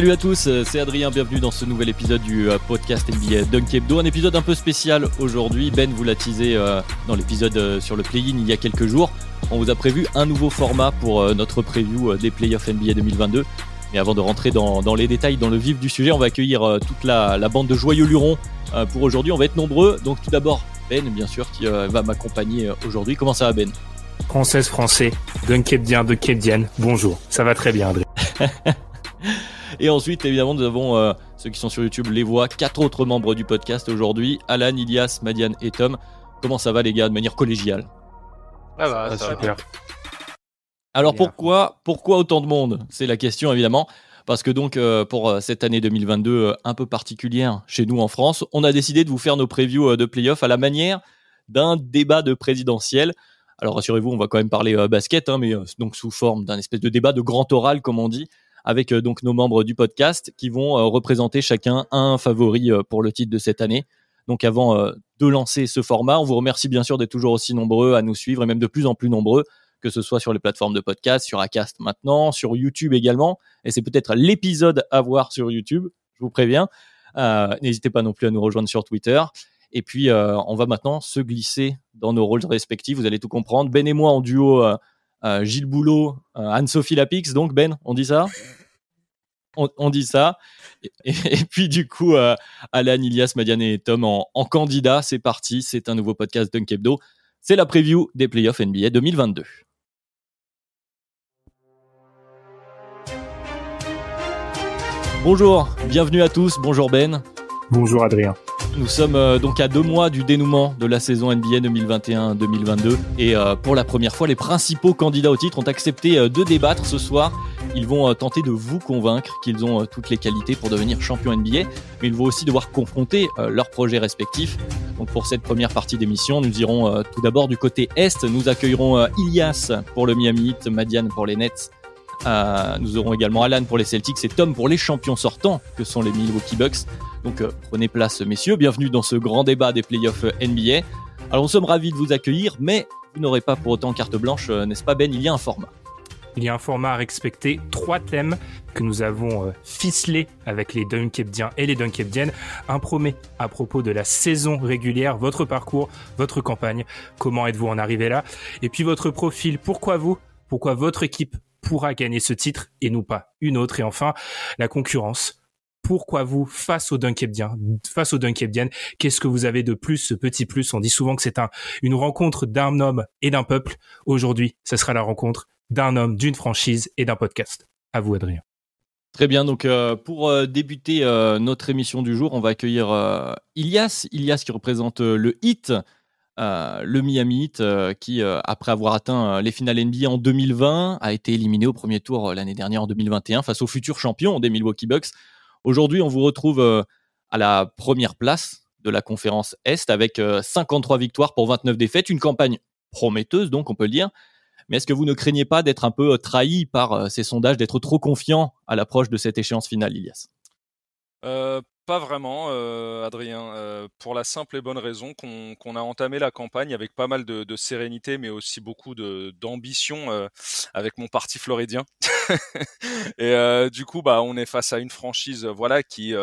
Salut à tous, euh, c'est Adrien, bienvenue dans ce nouvel épisode du euh, podcast NBA Dunk Hebdo. Un épisode un peu spécial aujourd'hui. Ben vous l'a teasé euh, dans l'épisode sur le play-in il y a quelques jours. On vous a prévu un nouveau format pour notre preview des playoffs NBA 2022. Mais avant de rentrer dans, les détails, dans le vif du sujet, on va accueillir toute la, bande de joyeux lurons pour aujourd'hui. On va être nombreux. Donc tout d'abord, Ben, bien sûr, qui va m'accompagner aujourd'hui. Comment ça va, Ben? Française, français, Dunkebdien, Dunkebdienne, bonjour. Ça va très bien, Adrien. Et ensuite, évidemment, nous avons euh, ceux qui sont sur YouTube, les voix, quatre autres membres du podcast aujourd'hui Alan, Ilias, Madiane et Tom. Comment ça va, les gars, de manière collégiale? Ça va, ça super. Alors pourquoi, pourquoi autant de monde? C'est la question, évidemment. Parce que donc, euh, pour euh, cette année 2022 un peu particulière chez nous en France, on a décidé de vous faire nos previews de playoffs à la manière d'un débat de présidentiel. Alors rassurez-vous, on va quand même parler basket, hein, mais donc sous forme d'un espèce de débat de grand oral, comme on dit, avec euh, donc nos membres du podcast qui vont euh, représenter chacun un favori euh, pour le titre de cette année. Donc avant de lancer ce format, on vous remercie bien sûr d'être toujours aussi nombreux à nous suivre et même de plus en plus nombreux, que ce soit sur les plateformes de podcast, sur Acast maintenant, sur YouTube également. Et c'est peut-être l'épisode à voir sur YouTube, je vous préviens. N'hésitez pas non plus à nous rejoindre sur Twitter. Et puis, on va maintenant se glisser dans nos rôles respectifs. Vous allez tout comprendre. Ben et moi en duo Gilles Boulot, euh, Anne-Sophie Lapix, donc Ben, on dit ça on, dit ça. Et, puis du coup, euh, Alan, Ilias, Madiane et Tom en, candidat, c'est parti, c'est un nouveau podcast Dunk Hebdo. C'est la preview des playoffs NBA 2022. Bonjour, bienvenue à tous, bonjour Ben. Bonjour Adrien. Nous sommes euh, donc à deux mois du dénouement de la saison NBA 2021-2022 et euh, pour la première fois, les principaux candidats au titre ont accepté euh, de débattre ce soir. Ils vont tenter de vous convaincre qu'ils ont toutes les qualités pour devenir champion NBA, mais ils vont aussi devoir confronter leurs projets respectifs. Donc pour cette première partie d'émission, nous irons tout d'abord du côté est. Nous accueillerons Ilias pour le Miami Heat, Madiane pour les Nets, nous aurons également Alan pour les Celtics et Tom pour les champions sortants que sont les Milwaukee Bucks. Donc euh, prenez place messieurs, bienvenue dans ce grand débat des playoffs NBA. Alors nous sommes ravis de vous accueillir, mais vous n'aurez pas pour autant carte blanche, euh, n'est-ce pas Ben? Il y a un format. Il y a un format à respecter, trois thèmes que nous avons euh, ficelés avec les Dunkebdiens et les Dunkebdiennes. Un premier à propos de la saison régulière, votre parcours, votre campagne, comment êtes-vous en arrivé là? Et puis votre profil, pourquoi vous? Pourquoi votre équipe? Pourra gagner ce titre et nous pas une autre Et enfin, la concurrence pourquoi vous, face au Dunkebdien, face au Dunkebdien, qu'est-ce que vous avez de plus, ce petit plus? On dit souvent que c'est un, une rencontre d'un homme et d'un peuple. Aujourd'hui, ce sera la rencontre d'un homme, d'une franchise et d'un podcast. À vous, Adrien. Très bien, donc euh, pour euh, débuter euh, notre émission du jour, on va accueillir Ilias, Ilias qui représente le HIT, le Miami Heat, qui après avoir atteint les finales NBA en 2020, a été éliminé au premier tour l'année dernière en 2021 face au futur champion des Milwaukee Bucks. Aujourd'hui, on vous retrouve euh, à la première place de la conférence Est avec 53 euh, victoires pour 29 défaites, une campagne prometteuse, donc on peut le dire. Mais est-ce que vous ne craignez pas d'être un peu euh, trahi par ces sondages, d'être trop confiant à l'approche de cette échéance finale, Ilias? Pas vraiment, euh, Adrien, euh, pour la simple et bonne raison qu'on a entamé la campagne avec pas mal de, sérénité, mais aussi beaucoup d'ambition euh, avec mon parti floridien. et du coup, bah, on est face à une franchise, voilà, qui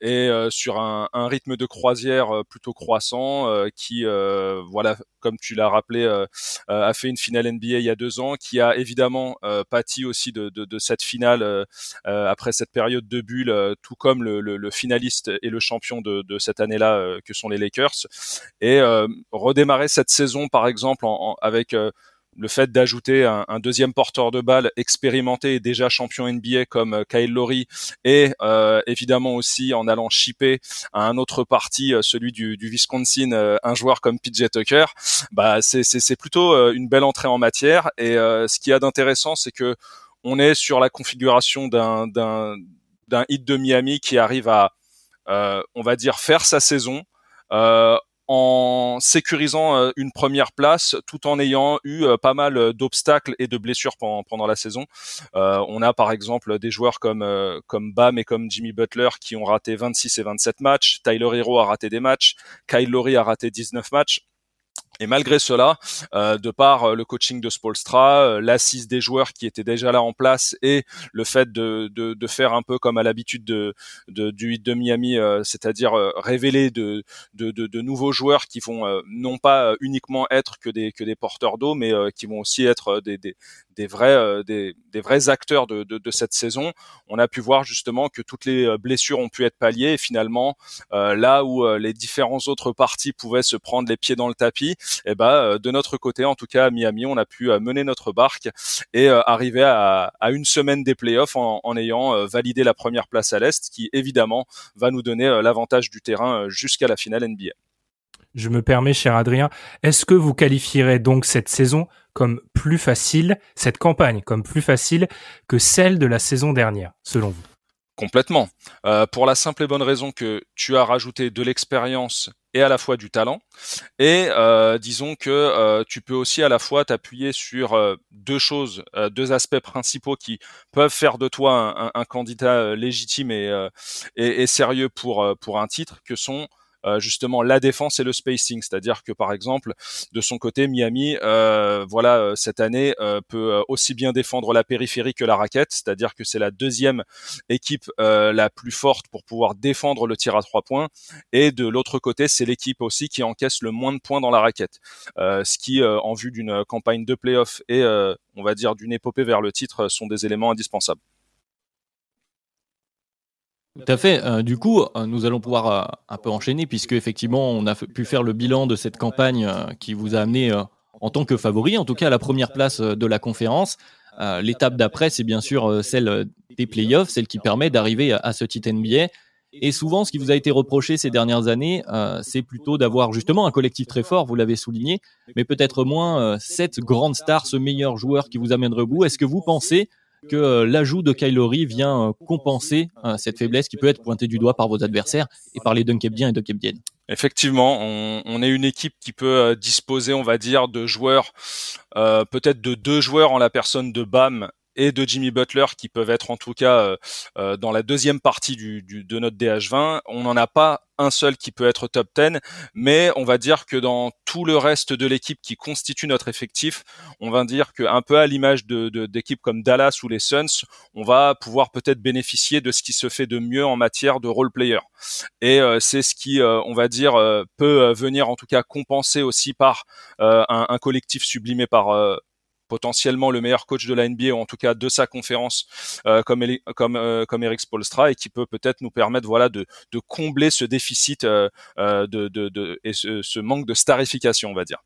est sur un, un, rythme de croisière plutôt croissant, qui, voilà, comme tu l'as rappelé, a fait une finale NBA il y a deux ans, qui a évidemment pâti aussi de, de, de cette finale après cette période de bulle, tout comme le, le, le finaliste et le champion de, de cette année-là euh, que sont les Lakers. Et euh, redémarrer cette saison par exemple en, avec euh, le fait d'ajouter un, deuxième porteur de balle expérimenté et déjà champion NBA comme euh, Kyle Lowry et euh, évidemment aussi en allant shipper à un autre parti, euh, celui du, du Wisconsin, un joueur comme PJ Tucker, bah c'est plutôt une belle entrée en matière. Et ce qui y a d'intéressant, c'est que on est sur la configuration d'un d'un hit de Miami qui arrive à, on va dire, faire sa saison. Euh, en sécurisant euh, une première place tout en ayant eu euh, pas mal d'obstacles et de blessures pendant, la saison. Euh, on a par exemple des joueurs comme comme Bam et comme Jimmy Butler qui ont raté 26 et 27 matchs. Tyler Hero a raté des matchs. Kyle Lowry a raté 19 matchs. Et malgré cela, euh, de par euh, le coaching de Spolstra, euh, l'assise des joueurs qui étaient déjà là en place et le fait de, de, de faire un peu comme à l'habitude de, de, du 8 de Miami, c'est-à-dire révéler de, de, nouveaux joueurs qui vont non pas uniquement être que des, que des porteurs d'eau, mais qui vont aussi être des, des, des vrais, des, des, vrais acteurs de, de, cette saison. On a pu voir justement que toutes les blessures ont pu être palliées et finalement, là où les différents autres parties pouvaient se prendre les pieds dans le tapis, et eh ben euh, de notre côté, en tout cas à Miami, on a pu euh, mener notre barque et euh, arriver à, à, une semaine des playoffs en, en ayant validé la première place à l'est, qui évidemment va nous donner l'avantage du terrain jusqu'à la finale NBA. Je me permets, cher Adrien, est-ce que vous qualifierez donc cette saison comme plus facile, cette campagne comme plus facile que celle de la saison dernière, selon vous? Complètement. Euh, pour la simple et bonne raison que tu as rajouté de l'expérience et à la fois du talent. Et euh, disons que euh, tu peux aussi à la fois t'appuyer sur deux choses, deux aspects principaux qui peuvent faire de toi un, candidat légitime et, et, et, sérieux pour, pour un titre, que sont euh, justement la défense et le spacing, c'est-à-dire que par exemple de son côté Miami, euh, voilà euh, cette année peut aussi bien défendre la périphérie que la raquette, c'est-à-dire que c'est la deuxième équipe la plus forte pour pouvoir défendre le tir à trois points, et de l'autre côté c'est l'équipe aussi qui encaisse le moins de points dans la raquette, ce qui en vue d'une campagne de playoff et on va dire d'une épopée vers le titre sont des éléments indispensables. Tout à fait. Euh, du coup, euh, nous allons pouvoir euh, un peu enchaîner puisque effectivement, on a pu faire le bilan de cette campagne qui vous a amené en tant que favori, en tout cas à la première place de la conférence. L'étape d'après, c'est bien sûr celle des playoffs, celle qui permet d'arriver à ce titre NBA. Et souvent, ce qui vous a été reproché ces dernières années, c'est plutôt d'avoir justement un collectif très fort, vous l'avez souligné, mais peut-être moins cette grande star, ce meilleur joueur qui vous amènerait au bout. Est-ce que vous pensez que euh, l'ajout de Kylori vient euh, compenser euh, cette faiblesse qui peut être pointée du doigt par vos adversaires et par les Dunkebdiens et Dunkebdiennes. Effectivement, on, est une équipe qui peut disposer, on va dire, de joueurs, peut-être de deux joueurs en la personne de Bam et de Jimmy Butler qui peuvent être en tout cas dans la deuxième partie du de notre DH20. On n'en a pas un seul qui peut être top 10, mais on va dire que dans tout le reste de l'équipe qui constitue notre effectif, on va dire qu'un peu à l'image de, d'équipes comme Dallas ou les Suns, on va pouvoir peut-être bénéficier de ce qui se fait de mieux en matière de role player. Et euh, c'est ce qui, on va dire, peut venir en tout cas compenser aussi par un, un, collectif sublimé par potentiellement le meilleur coach de la NBA ou en tout cas de sa conférence euh, comme comme euh, comme Eric Spolstra et qui peut peut-être nous permettre voilà de, de combler ce déficit euh, de, de, de, et ce, ce, manque de starification on va dire.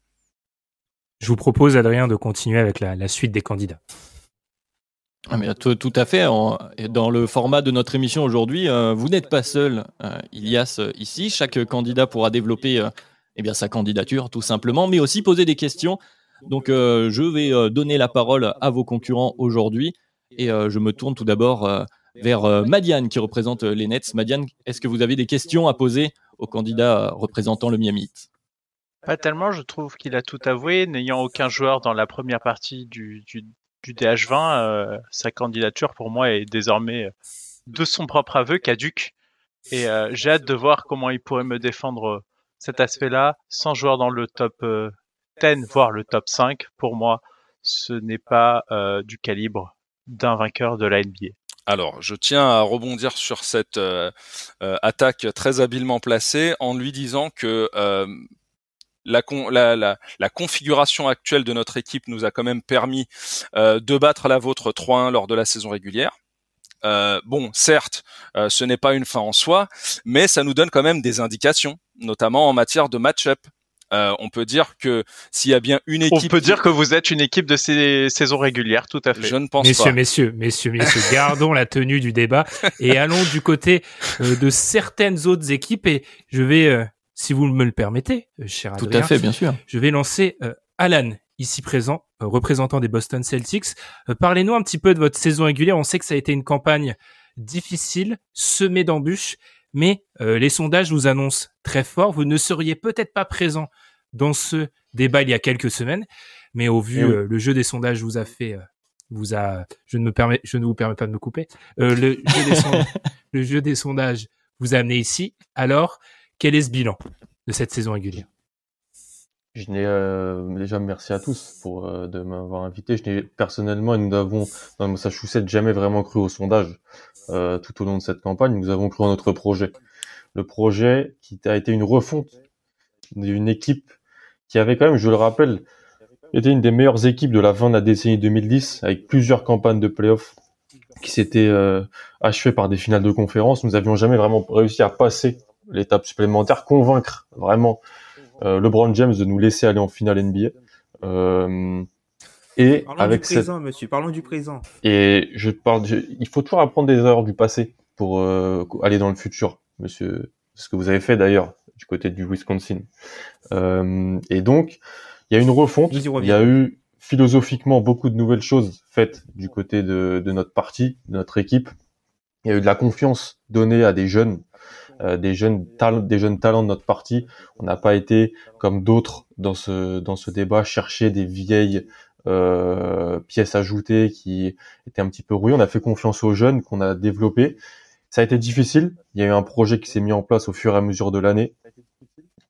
Je vous propose Adrien de continuer avec la, la suite des candidats. Ah mais tout, tout, à fait. dans le format de notre émission aujourd'hui, vous n'êtes pas seul, Ilias, ici. Chaque candidat pourra développer eh bien, sa candidature, tout simplement, mais aussi poser des questions donc euh, je vais euh, donner la parole à vos concurrents aujourd'hui et euh, je me tourne tout d'abord vers Madiane qui représente les Nets. Madiane, est-ce que vous avez des questions à poser au candidat représentant le Miami Pas tellement, je trouve qu'il a tout avoué. N'ayant aucun joueur dans la première partie du, du, DH20, sa candidature pour moi est désormais de son propre aveu caduque. Et j'ai hâte de voir comment il pourrait me défendre cet aspect-là sans joueur dans le top 10, voire le top 5, pour moi, ce n'est pas euh, du calibre d'un vainqueur de la NBA. Alors, je tiens à rebondir sur cette euh, euh, attaque très habilement placée en lui disant que la, la, la, configuration actuelle de notre équipe nous a quand même permis de battre la vôtre 3-1 lors de la saison régulière. bon, certes, ce n'est pas une fin en soi, mais ça nous donne quand même des indications, notamment en matière de match-up. Euh, on peut dire que s'il y a bien une équipe, on peut dire que vous êtes une équipe de ces saisons régulières, tout à fait. Je ne pense messieurs, pas. Messieurs, messieurs, messieurs, gardons la tenue du débat et allons du côté euh, de certaines autres équipes. Et je vais, euh, si vous me le permettez, cher Tout Adrien, à fait, bien sûr. je vais lancer euh, Alan, ici présent, euh, représentant des Boston Celtics. Euh, Parlez-nous un petit peu de votre saison régulière. On sait que ça a été une campagne difficile, semée d'embûches, mais euh, les sondages vous annoncent très fort. Vous ne seriez peut-être pas présent dans ce débat il y a quelques semaines, mais au vu Eh oui. euh, le jeu des sondages vous a fait, euh, vous a, je ne me permets, je ne vous permets pas de me couper. Euh, le, jeu des sondages, le jeu des sondages vous a amené ici. Alors, quel est ce bilan de cette saison régulière? Je n'ai euh, déjà merci à tous pour euh, de m'avoir invité. Je n'ai personnellement, nous n'avons dans le Massachusetts jamais vraiment cru au sondage euh, tout au long de cette campagne. Nous avons cru en notre projet, le projet qui a été une refonte d'une équipe qui avait quand même, je le rappelle, été une des meilleures équipes de la fin de la décennie 2010 avec plusieurs campagnes de playoffs qui s'étaient euh, achevées par des finales de conférence. Nous avions jamais vraiment réussi à passer l'étape supplémentaire, convaincre vraiment euh, LeBron James de nous laisser aller en finale NBA. Euh, et Parlons avec du cette présent, monsieur. Parlons du présent. et je parle, je- il faut toujours apprendre des erreurs du passé pour euh, aller dans le futur, monsieur. Ce que vous avez fait d'ailleurs du côté du Wisconsin. Euh, et donc, il y a une refonte. Il y a eu philosophiquement beaucoup de nouvelles choses faites du côté de, de notre parti, de notre équipe. Il y a eu de la confiance donnée à des jeunes, euh, des jeunes talents, des jeunes talents de notre parti. On n'a pas été comme d'autres dans ce dans ce débat chercher des vieilles euh, pièces ajoutées qui étaient un petit peu rouillées. On a fait confiance aux jeunes qu'on a développés. Ça a été difficile. Il y a eu un projet qui s'est mis en place au fur et à mesure de l'année,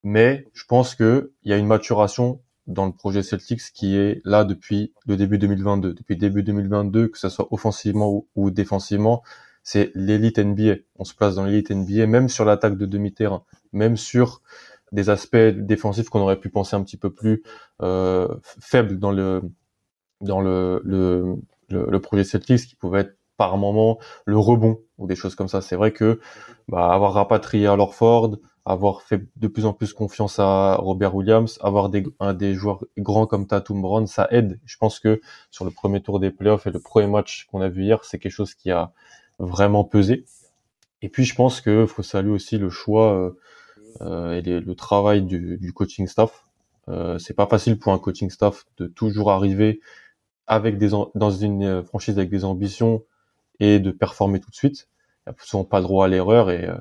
mais je pense que il y a une maturation dans le projet Celtics qui est là depuis le début 2022. Depuis début 2022, que ce soit offensivement ou, défensivement, c'est l'élite NBA. On se place dans l'élite NBA, même sur l'attaque de demi-terrain, même sur des aspects défensifs qu'on aurait pu penser un petit peu plus euh, faibles dans le dans le, le, le, projet Celtics, qui pouvait être par moment le rebond ou des choses comme ça. C'est vrai que bah, avoir rapatrié à Ford, avoir fait de plus en plus confiance à Robert Williams, avoir des, un des joueurs grands comme Tatum Brown, ça aide. Je pense que sur le premier tour des playoffs et le premier match qu'on a vu hier, c'est quelque chose qui a vraiment pesé. Et puis je pense que faut saluer aussi le choix euh, euh, et le travail du, du coaching staff. Euh, c'est pas facile pour un coaching staff de toujours arriver avec des dans une euh, franchise avec des ambitions et de performer tout de suite. Il n'y a souvent pas droit à l'erreur et euh,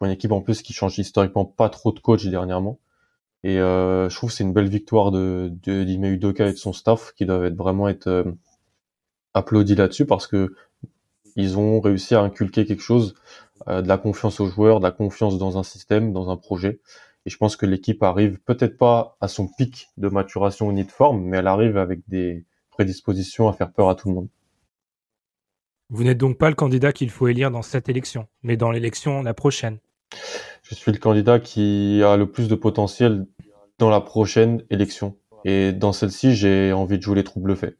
pour une équipe en plus qui change historiquement pas trop de coach dernièrement. Et euh, je trouve que c'est une belle victoire de, de et de son staff qui doivent être vraiment être euh, applaudis là-dessus parce que ils ont réussi à inculquer quelque chose, euh, de la confiance aux joueurs, de la confiance dans un système, dans un projet. Et je pense que l'équipe arrive peut-être pas à son pic de maturation ni de forme, mais elle arrive avec des prédispositions à faire peur à tout le monde. Vous n'êtes donc pas le candidat qu'il faut élire dans cette élection, mais dans l'élection la prochaine. Je suis le candidat qui a le plus de potentiel dans la prochaine élection. Et dans celle-ci, j'ai envie de jouer les troubles faits.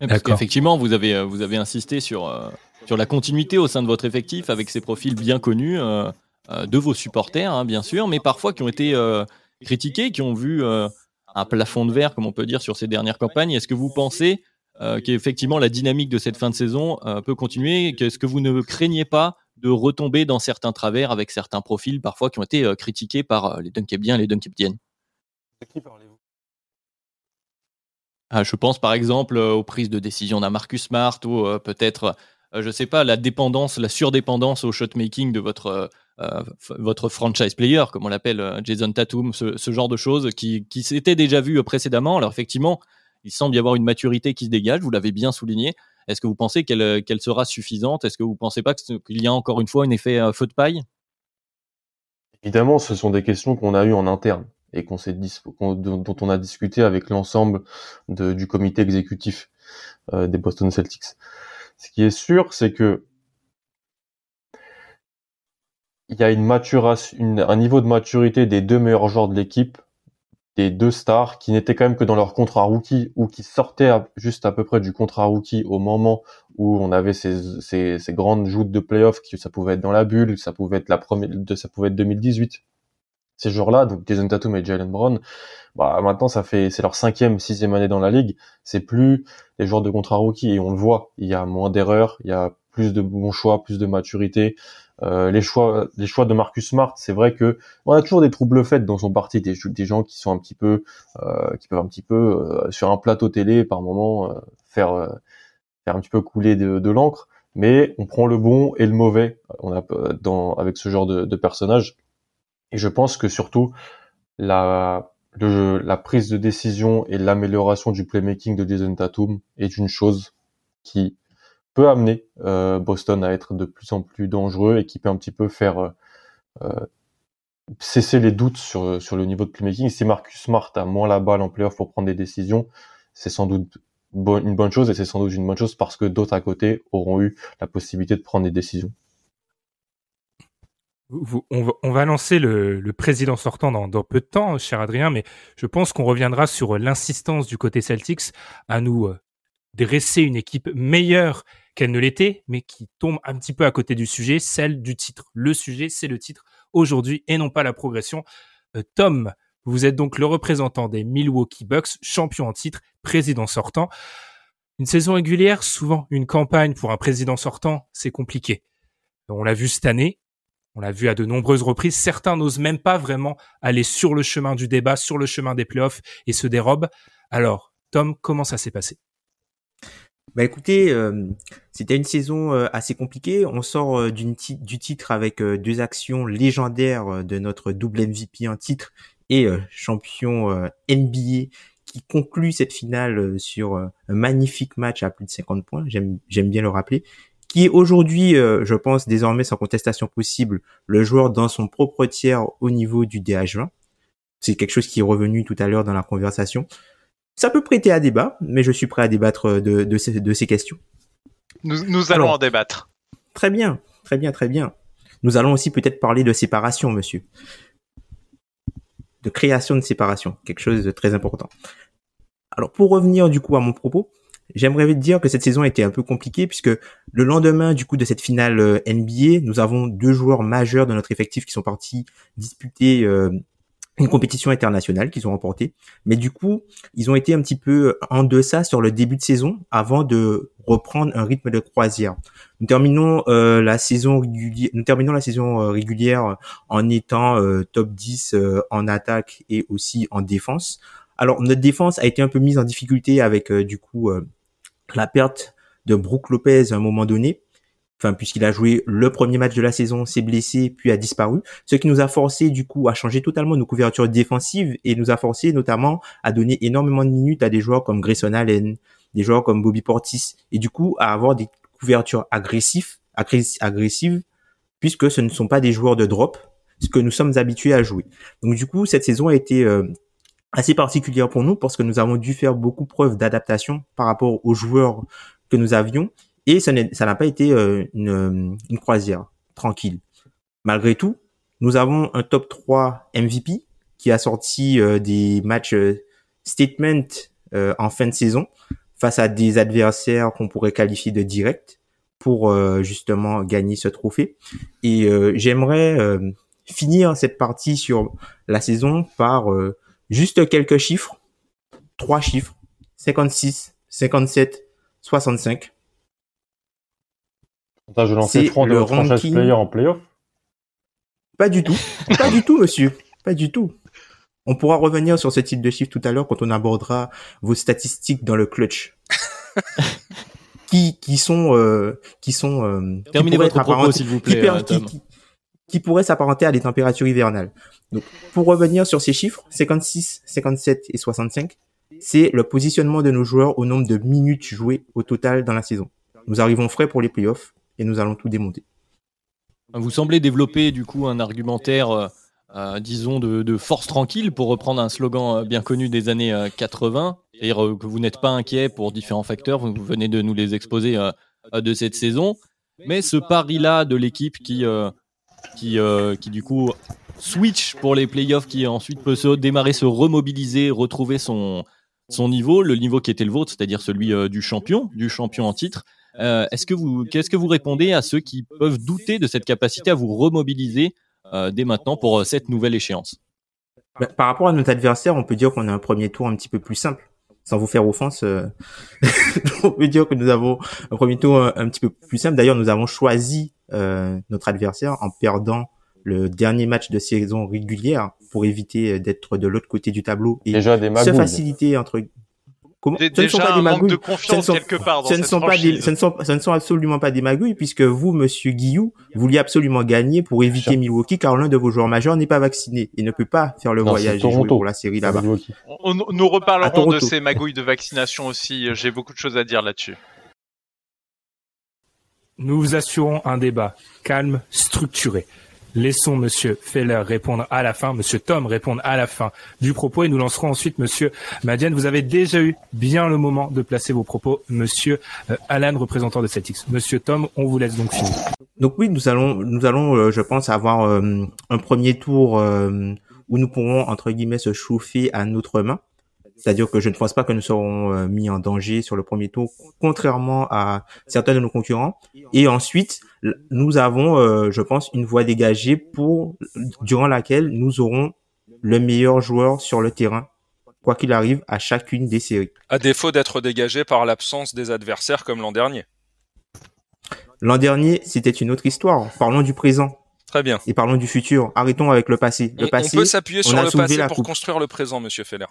Parce D'accord. qu'effectivement, vous avez, euh, vous avez insisté sur, euh, sur la continuité au sein de votre effectif avec ces profils bien connus euh, euh, de vos supporters, hein, bien sûr, mais parfois qui ont été euh, critiqués, qui ont vu euh, un plafond de verre, comme on peut dire, sur ces dernières campagnes. Est-ce que vous pensez euh, qu'effectivement la dynamique de cette fin de saison euh, peut continuer. Est-ce que vous ne craignez pas de retomber dans certains travers avec certains profils parfois qui ont été euh, critiqués par les Dunkebiens et les Dunkebdiennes Ah, je pense par exemple aux prises de décision d'un Marcus Smart ou peut-être, je sais pas, la dépendance, la surdépendance au shotmaking de votre, euh, votre franchise player, comme on l'appelle Jason Tatum, ce, ce genre de choses qui, qui s'étaient déjà vues euh, précédemment. Alors effectivement, il semble y avoir une maturité qui se dégage, vous l'avez bien souligné. Est-ce que vous pensez qu'elle euh, sera suffisante? Est-ce que vous pensez pas qu'il y a encore une fois un effet euh, feu de paille? Évidemment, ce sont des questions qu'on a eues en interne et dont on a discuté avec l'ensemble du comité exécutif euh, des Boston Celtics. Ce qui est sûr, c'est que il y a un niveau de maturité des deux meilleurs joueurs de l'équipe, des deux stars, qui n'étaient quand même que dans leur contrat rookie ou qui sortaient juste à peu près du contrat rookie au moment où on avait ces, ces, ces grandes joutes de playoffs, qui ça pouvait être dans la bulle, ça pouvait être la première, ça pouvait être 2018. Ces joueurs-là, donc Jason Tatum et Jalen Brown, bah maintenant ça fait c'est leur cinquième, sixième année dans la ligue. C'est plus des joueurs de contrat rookie et on le voit. Il y a moins d'erreurs, il y a plus de bons choix, plus de maturité. Euh, les choix, les choix de Marcus Smart, c'est vrai que on a toujours des troubles faits dans son parti, des, gens qui sont un petit peu, euh, qui peuvent un petit peu euh, sur un plateau télé par moment euh, faire euh, faire un petit peu couler de, de l'encre. Mais on prend le bon et le mauvais. On a dans avec ce genre de, de personnage. Et je pense que surtout la le, la prise de décision et l'amélioration du playmaking de Jason Tatum est une chose qui peut amener euh, Boston à être de plus en plus dangereux et qui peut un petit peu faire euh, euh, cesser les doutes sur, sur le niveau de playmaking. Si Marcus Smart a moins la balle en playoff pour prendre des décisions, c'est sans doute une bonne chose et c'est sans doute une bonne chose parce que d'autres à côté auront eu la possibilité de prendre des décisions on, va, lancer le, président sortant dans, peu de temps, cher Adrien, mais je pense qu'on reviendra sur l'insistance du côté Celtics à nous dresser une équipe meilleure qu'elle ne l'était, mais qui tombe un petit peu à côté du sujet, celle du titre. Le sujet, c'est le titre aujourd'hui et non pas la progression. Euh, Tom, vous êtes donc le représentant des Milwaukee Bucks, champion en titre, président sortant. Une saison régulière, souvent une campagne pour un président sortant, c'est compliqué. On l'a vu cette année, on l'a vu à de nombreuses reprises, certains n'osent même pas vraiment aller sur le chemin du débat, sur le chemin des playoffs et se dérobent. Alors, Tom, comment ça s'est passé? Bah écoutez, euh, c'était une saison euh, assez compliquée. On sort euh, du titre avec deux actions légendaires de notre double MVP en titre et champion NBA qui conclut cette finale sur un magnifique match à plus de 50 points. J'aime bien le rappeler qui est aujourd'hui, je pense, désormais sans contestation possible, le joueur dans son propre tiers au niveau du DH20. C'est quelque chose qui est revenu tout à l'heure dans la conversation. Ça peut prêter à débat, mais je suis prêt à débattre de, de, ces, de ces questions. Nous, nous allons en débattre. Très bien, très bien, très bien. Nous allons aussi peut-être parler de séparation, monsieur. De création de séparation, quelque chose de très important. Alors, pour revenir du coup à mon propos, J'aimerais dire que cette saison a été un peu compliquée puisque le lendemain du coup de cette finale euh, NBA, nous avons deux joueurs majeurs de notre effectif qui sont partis disputer euh, une compétition internationale qu'ils ont remportée. Mais du coup, ils ont été un petit peu en deçà sur le début de saison avant de reprendre un rythme de croisière. Nous terminons euh, la saison régulière, nous terminons la saison régulière en étant top 10 en attaque et aussi en défense. Alors notre défense a été un peu mise en difficulté avec du coup la perte de Brook Lopez à un moment donné, enfin puisqu'il a joué le premier match de la saison, s'est blessé puis a disparu, ce qui nous a forcé du coup à changer totalement nos couvertures défensives et nous a forcé notamment à donner énormément de minutes à des joueurs comme Grayson Allen, des joueurs comme Bobby Portis et du coup à avoir des couvertures agressives, agressives puisque ce ne sont pas des joueurs de drop, ce que nous sommes habitués à jouer. Donc du coup cette saison a été euh, assez particulière pour nous parce que nous avons dû faire beaucoup preuve d'adaptation par rapport aux joueurs que nous avions et ça n'a pas été euh, une, une, croisière tranquille. Malgré tout, nous avons un top 3 MVP qui a sorti euh, des matchs euh, statement en fin de saison face à des adversaires qu'on pourrait qualifier de direct pour justement gagner ce trophée. Et j'aimerais finir cette partie sur la saison par Juste quelques chiffres. Trois chiffres. 56, 57, 65. Je lancer franc de franchise player en playoff Pas du tout. pas du tout, monsieur. Pas du tout. On pourra revenir sur ce type de chiffres tout à l'heure quand on abordera vos statistiques dans le clutch. qui, qui sont, euh, qui sont, euh, Terminez votre propos, s'il vous plaît, qui, qui pourraient s'apparenter à des températures hivernales. Donc, pour revenir sur ces chiffres, 56, 57 et 65, c'est le positionnement de nos joueurs au nombre de minutes jouées au total dans la saison. Nous arrivons frais pour les playoffs et nous allons tout démonter. Vous semblez développer du coup un argumentaire, euh, euh, disons, de, force tranquille, pour reprendre un slogan euh, bien connu des années 80, c'est-à-dire que vous n'êtes pas inquiet pour différents facteurs, vous venez de nous les exposer de cette saison. Mais ce pari-là de l'équipe qui qui, qui du coup switch pour les playoffs, qui ensuite peut se démarrer, se remobiliser, retrouver son, son niveau, le niveau qui était le vôtre, c'est-à-dire celui du champion, du champion en titre. Euh, est-ce que vous, qu'est-ce que vous répondez à ceux qui peuvent douter de cette capacité à vous remobiliser euh, dès maintenant pour euh, cette nouvelle échéance? Bah, Par rapport à notre adversaire, on peut dire qu'on a un premier tour un petit peu plus simple. Sans vous faire offense, euh, on peut dire que nous avons un premier tour un, un petit peu plus simple. D'ailleurs, nous avons choisi euh, notre adversaire en perdant le dernier match de saison régulière pour éviter euh, d'être de l'autre côté du tableau et Déjà des se faciliter entre Comment Ce ne sont pas des magouilles. de Ce ne sont- quelque part dans ce ne cette sont pas des, franchise. ce ne sont, ce ne sont absolument pas des magouilles puisque vous, monsieur Guillou, vouliez absolument gagner pour éviter. Milwaukee car l'un de vos joueurs majeurs n'est pas vacciné et ne peut pas faire le Non, voyage et jouer pour la série là-bas. Nous reparlerons de ces magouilles de vaccination aussi. J'ai beaucoup de choses à dire là-dessus. Nous vous assurons un débat calme, structuré. Laissons Monsieur Feller répondre à la fin, Monsieur Tom répondre à la fin du propos et nous lancerons ensuite Monsieur Madiane. Vous avez déjà eu bien le moment de placer vos propos, Monsieur euh, Alan, représentant de Celtics. Monsieur Tom, on vous laisse donc finir. Donc oui, nous allons, nous allons, euh, je pense, avoir euh, un premier tour où nous pourrons entre guillemets se chauffer à notre main. C'est-à-dire que je ne pense pas que nous serons euh, mis en danger sur le premier tour, contrairement à certains de nos concurrents. Et ensuite, nous avons, euh, je pense, une voie dégagée pour durant laquelle nous aurons le meilleur joueur sur le terrain, quoi qu'il arrive, à chacune des séries. À défaut d'être dégagé par l'absence des adversaires comme l'an dernier. L'an dernier, c'était une autre histoire. Parlons du présent Très bien. et parlons du futur. Arrêtons avec le passé. On, Le on passé, peut s'appuyer on sur le passé pour coupe. construire le présent, Monsieur Feller.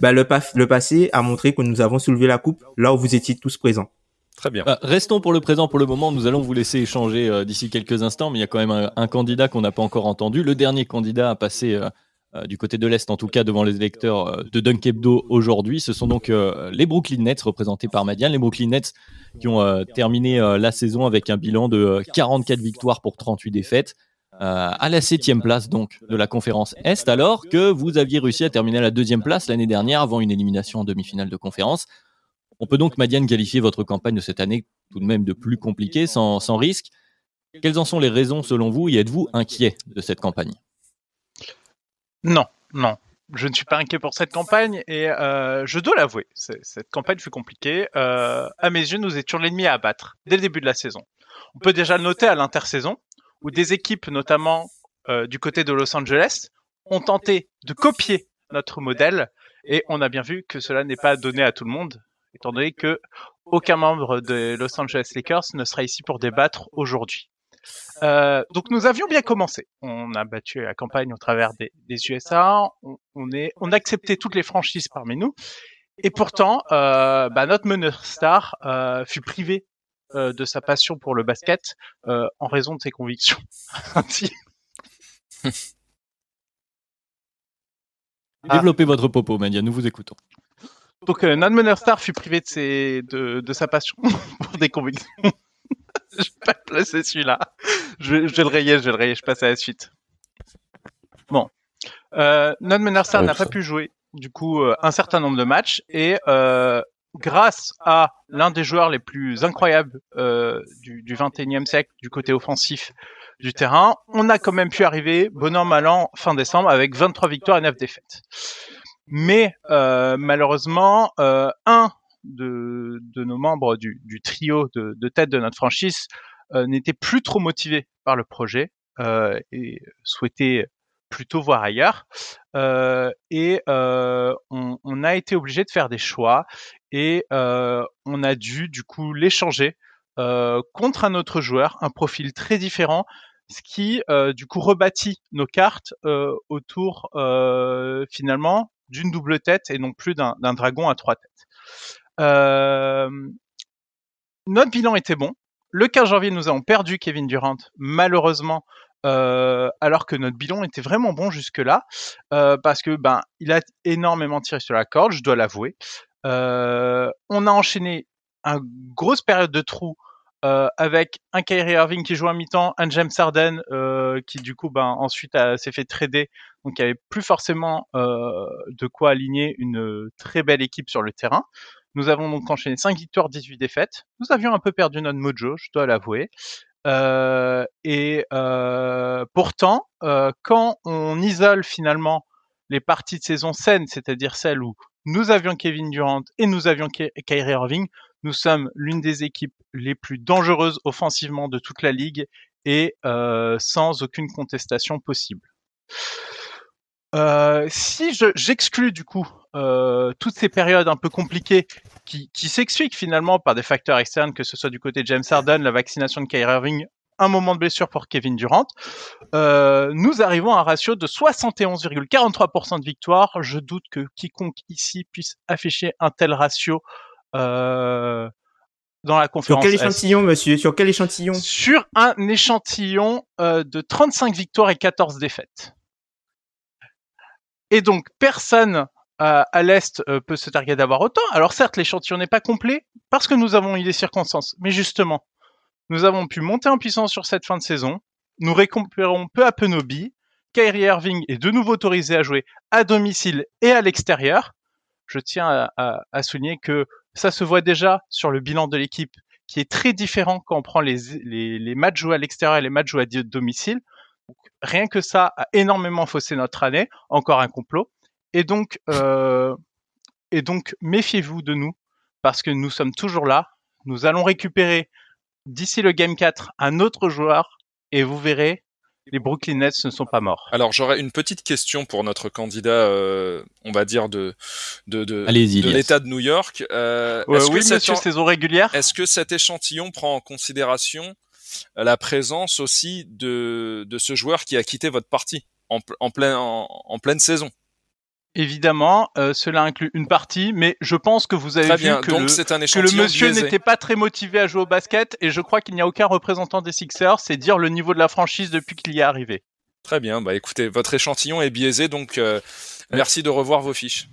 Bah, le, pa- le passé a montré que nous avons soulevé la coupe là où vous étiez tous présents. Très bien. Bah, Restons pour le présent pour le moment. Nous allons vous laisser échanger euh, d'ici quelques instants, mais il y a quand même un, un candidat qu'on n'a pas encore entendu. Le dernier candidat à passer euh, euh, du côté de l'Est, en tout cas devant les électeurs euh, de Dunk Hebdo aujourd'hui. Ce sont donc euh, les Brooklyn Nets, représentés par Madiane. Les Brooklyn Nets qui ont euh, terminé euh, la saison avec un bilan de euh, 44 victoires pour 38 défaites. Euh, à la septième place donc de la conférence Est, alors que vous aviez réussi à terminer à la deuxième place l'année dernière avant une élimination en demi-finale de conférence. On peut donc, Madiane, qualifier votre campagne de cette année tout de même de plus compliquée, sans, sans risque. Quelles en sont les raisons selon vous et êtes-vous inquiet de cette campagne? Non, non. Je ne suis pas inquiet pour cette campagne et euh, je dois l'avouer, cette campagne fut compliquée. Euh, à mes yeux, nous étions l'ennemi à abattre dès le début de la saison. On peut déjà le noter à l'intersaison, où des équipes, notamment euh, du côté de Los Angeles, ont tenté de copier notre modèle et on a bien vu que cela n'est pas donné à tout le monde, étant donné que aucun membre des Los Angeles Lakers ne sera ici pour débattre aujourd'hui. Euh, donc nous avions bien commencé. On a battu la campagne au travers des, USA. On a accepté toutes les franchises parmi nous. Et pourtant, euh, bah, notre meneur star euh, fut privé euh, de sa passion pour le basket euh, en raison de ses convictions. Ah. Développez votre popo, Madiane, nous vous écoutons. donc euh, meneur star fut privé de, ses, de, de sa passion pour des convictions. je vais pas placer celui-là. Je, vais- je vais le rayer, je vais le rayer. Je passe à la suite. Bon, euh, meneur star Ouais, n'a pas pu jouer du coup euh, un certain nombre de matchs et grâce à l'un des joueurs les plus incroyables euh, du, du 21e siècle du côté offensif du terrain, on a quand même pu arriver bon an mal an fin décembre avec 23 victoires et 9 défaites. Mais euh, malheureusement, euh, un de, nos membres du, trio de, tête de notre franchise n'était plus trop motivé par le projet et souhaitait plutôt voir ailleurs. Et on, a été obligé de faire des choix et on a dû du coup l'échanger contre un autre joueur, un profil très différent, ce qui du coup rebâtit nos cartes autour finalement d'une double tête et non plus d'un dragon à trois têtes. Notre bilan était bon. Le 15 janvier, nous avons perdu Kevin Durant, malheureusement, euh, alors que notre bilan était vraiment bon jusque-là, euh, parce que ben il a énormément tiré sur la corde, je dois l'avouer. Euh, on a enchaîné une grosse période de trou euh, avec un Kyrie Irving qui joue à mi-temps, un James Harden euh, qui du coup ben ensuite s'est fait trader, donc il y avait plus forcément euh, de quoi aligner une très belle équipe sur le terrain. Nous avons donc enchaîné 5 victoires, 18 défaites. Nous avions un peu perdu notre mojo, je dois l'avouer. Euh, et euh, pourtant, euh, quand on isole finalement les parties de saison saines, c'est-à-dire celles où nous avions Kevin Durant et nous avions Ky- Kyrie Irving. Nous sommes l'une des équipes les plus dangereuses offensivement de toute la ligue et euh, sans aucune contestation possible. Euh, si je- j'exclus du coup euh, toutes ces périodes un peu compliquées qui, qui s'expliquent finalement par des facteurs externes, que ce soit du côté de James Harden, la vaccination de Kyrie Irving, un moment de blessure pour Kevin Durant, euh, nous arrivons à un ratio de 71,43% de victoire. Je doute que quiconque ici puisse afficher un tel ratio euh, dans la Sur conférence. quel Est. échantillon, monsieur? Sur quel échantillon? Sur un échantillon euh, de 35 victoires et 14 défaites. Et donc, personne euh, à l'Est euh, peut se targuer d'avoir autant. Alors certes, l'échantillon n'est pas complet parce que nous avons eu des circonstances. Mais justement, nous avons pu monter en puissance sur cette fin de saison. Nous récupérons peu à peu nos billes. Kyrie Irving est de nouveau autorisé à jouer à domicile et à l'extérieur. Je tiens à, souligner que ça se voit déjà sur le bilan de l'équipe qui est très différent quand on prend les, matchs joués à l'extérieur et les matchs joués à domicile. Donc, rien que ça a énormément faussé notre année. Encore un complot. Et donc, euh, et donc méfiez-vous de nous parce que nous sommes toujours là. Nous allons récupérer d'ici le game 4 un autre joueur et vous verrez, les Brooklyn Nets ne sont pas morts. Alors j'aurais une petite question pour notre candidat, euh, on va dire de de de, l'État de New York. Euh, est-ce que oui, cet monsieur, en- saison régulière. Est-ce que cet échantillon prend en considération euh, la présence aussi de, de ce joueur qui a quitté votre partie en, en, plein, en, en pleine saison Évidemment, euh, cela inclut une partie, mais je pense que vous avez Très vu bien, que donc le, un que le monsieur n'était pas très motivé à jouer au basket et je crois qu'il n'y a aucun représentant des Sixers, c'est dire le niveau de la franchise depuis qu'il y est arrivé. Très bien, bah écoutez, votre échantillon est biaisé, donc euh, merci de revoir vos fiches.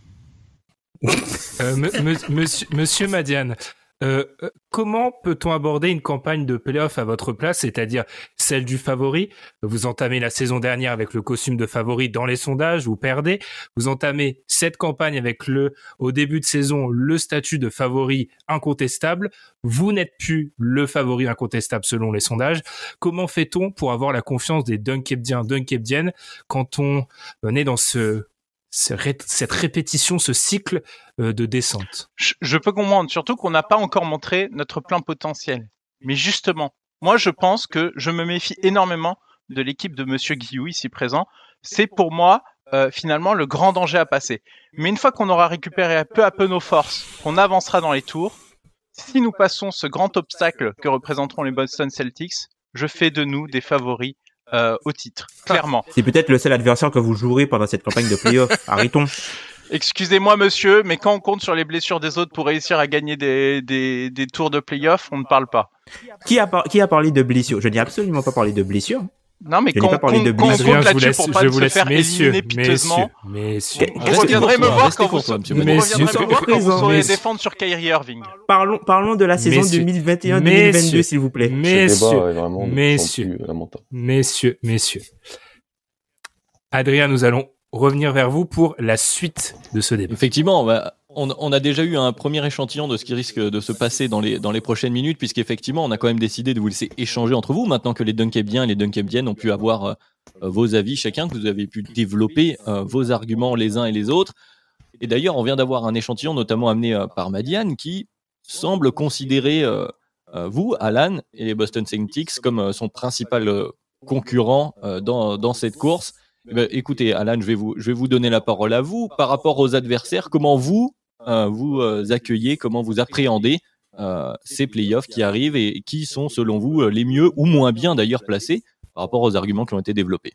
Euh, me- me- monsieur, monsieur Madiane, euh, euh, comment peut-on aborder une campagne de playoff à votre place, c'est-à-dire celle du favori? Vous entamez la saison dernière avec le costume de favori dans les sondages, vous perdez. Vous entamez cette campagne avec le, au début de saison, le statut de favori incontestable. Vous n'êtes plus le favori incontestable selon les sondages. Comment fait-on pour avoir la confiance des Dunkebdiens, Dunkebdiennes quand on on est dans ce, cette répétition, ce cycle euh, de descente Je, peux comprendre, surtout qu'on n'a pas encore montré notre plein potentiel. Mais justement, moi je pense que je me méfie énormément de l'équipe de Monsieur Guillou ici présent. C'est pour moi euh, finalement le grand danger à passer. Mais une fois qu'on aura récupéré peu à peu nos forces, qu'on avancera dans les tours, si nous passons ce grand obstacle que représenteront les Boston Celtics, je fais de nous des favoris euh, au titre, clairement. C'est peut-être le seul adversaire que vous jouerez pendant cette campagne de playoff. Arrêtons. Excusez-moi, monsieur, mais quand on compte sur les blessures des autres pour réussir à gagner des, des, des tours de playoff, on ne parle pas. Qui a, par- qui a parlé de blessure Je n'ai absolument pas parlé de blessure. Non, mais Je n'ai quand, pas parlé quand- de quand on blessure. compte Adrien, je vous là-dessus laisse, pour pas je se vous laisse, faire messieurs, éliminer piteusement, messieurs, messieurs. Vous reviendrez me voir quand vous, vous saurez défendre sur Kyrie Irving. Parlons, parlons de la saison Messieurs. 2021-2022, Messieurs. s'il vous plaît. Messieurs, messieurs. messieurs, messieurs. Adrien, nous allons revenir vers vous pour la suite de ce débat. Effectivement, bah, on, on a déjà eu un premier échantillon de ce qui risque de se passer dans les, dans les prochaines minutes, puisqu'effectivement, on a quand même décidé de vous laisser échanger entre vous, maintenant que les Dunkebiens et les Dunkebiennes ont pu avoir euh, euh, vos avis chacun, que vous avez pu développer euh, vos arguments les uns et les autres. Et d'ailleurs, on vient d'avoir un échantillon, notamment amené par Madiane, qui semble considérer vous, Alan, et les Boston Celtics comme son principal concurrent dans, dans cette course. Eh ben, écoutez, Alan, je vais, vous, je vais vous donner la parole à vous. Par rapport aux adversaires, comment vous, vous euh, accueillez, comment vous appréhendez euh, ces playoffs qui arrivent et qui sont, selon vous, euh, les mieux ou moins bien d'ailleurs placés par rapport aux arguments qui ont été développés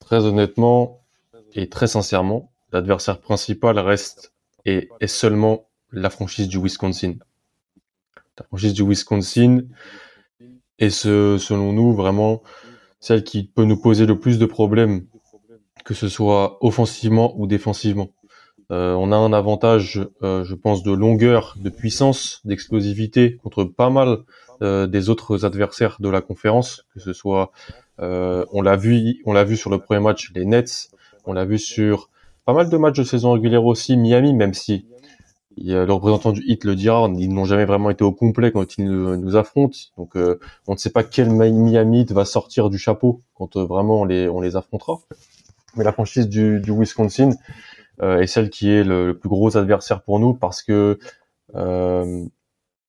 Très honnêtement et très sincèrement, l'adversaire principal reste et est seulement la franchise du Wisconsin. La franchise du Wisconsin est ce, selon nous vraiment celle qui peut nous poser le plus de problèmes, que ce soit offensivement ou défensivement. Euh, on a un avantage, euh, je pense, de longueur, de puissance, d'explosivité contre pas mal euh, des autres adversaires de la conférence, que ce soit, euh, on l'a vu, on l'a vu sur le premier match, les Nets, on l'a vu sur pas mal de matchs de saison régulière aussi, Miami, même si le représentant du hit le dira, ils n'ont jamais vraiment été au complet quand ils nous, affrontent. Donc, euh, on ne sait pas quel Miami va sortir du chapeau quand euh, vraiment on les, on les affrontera. Mais la franchise du, du Wisconsin est celle qui est le, le, plus gros adversaire pour nous parce que euh,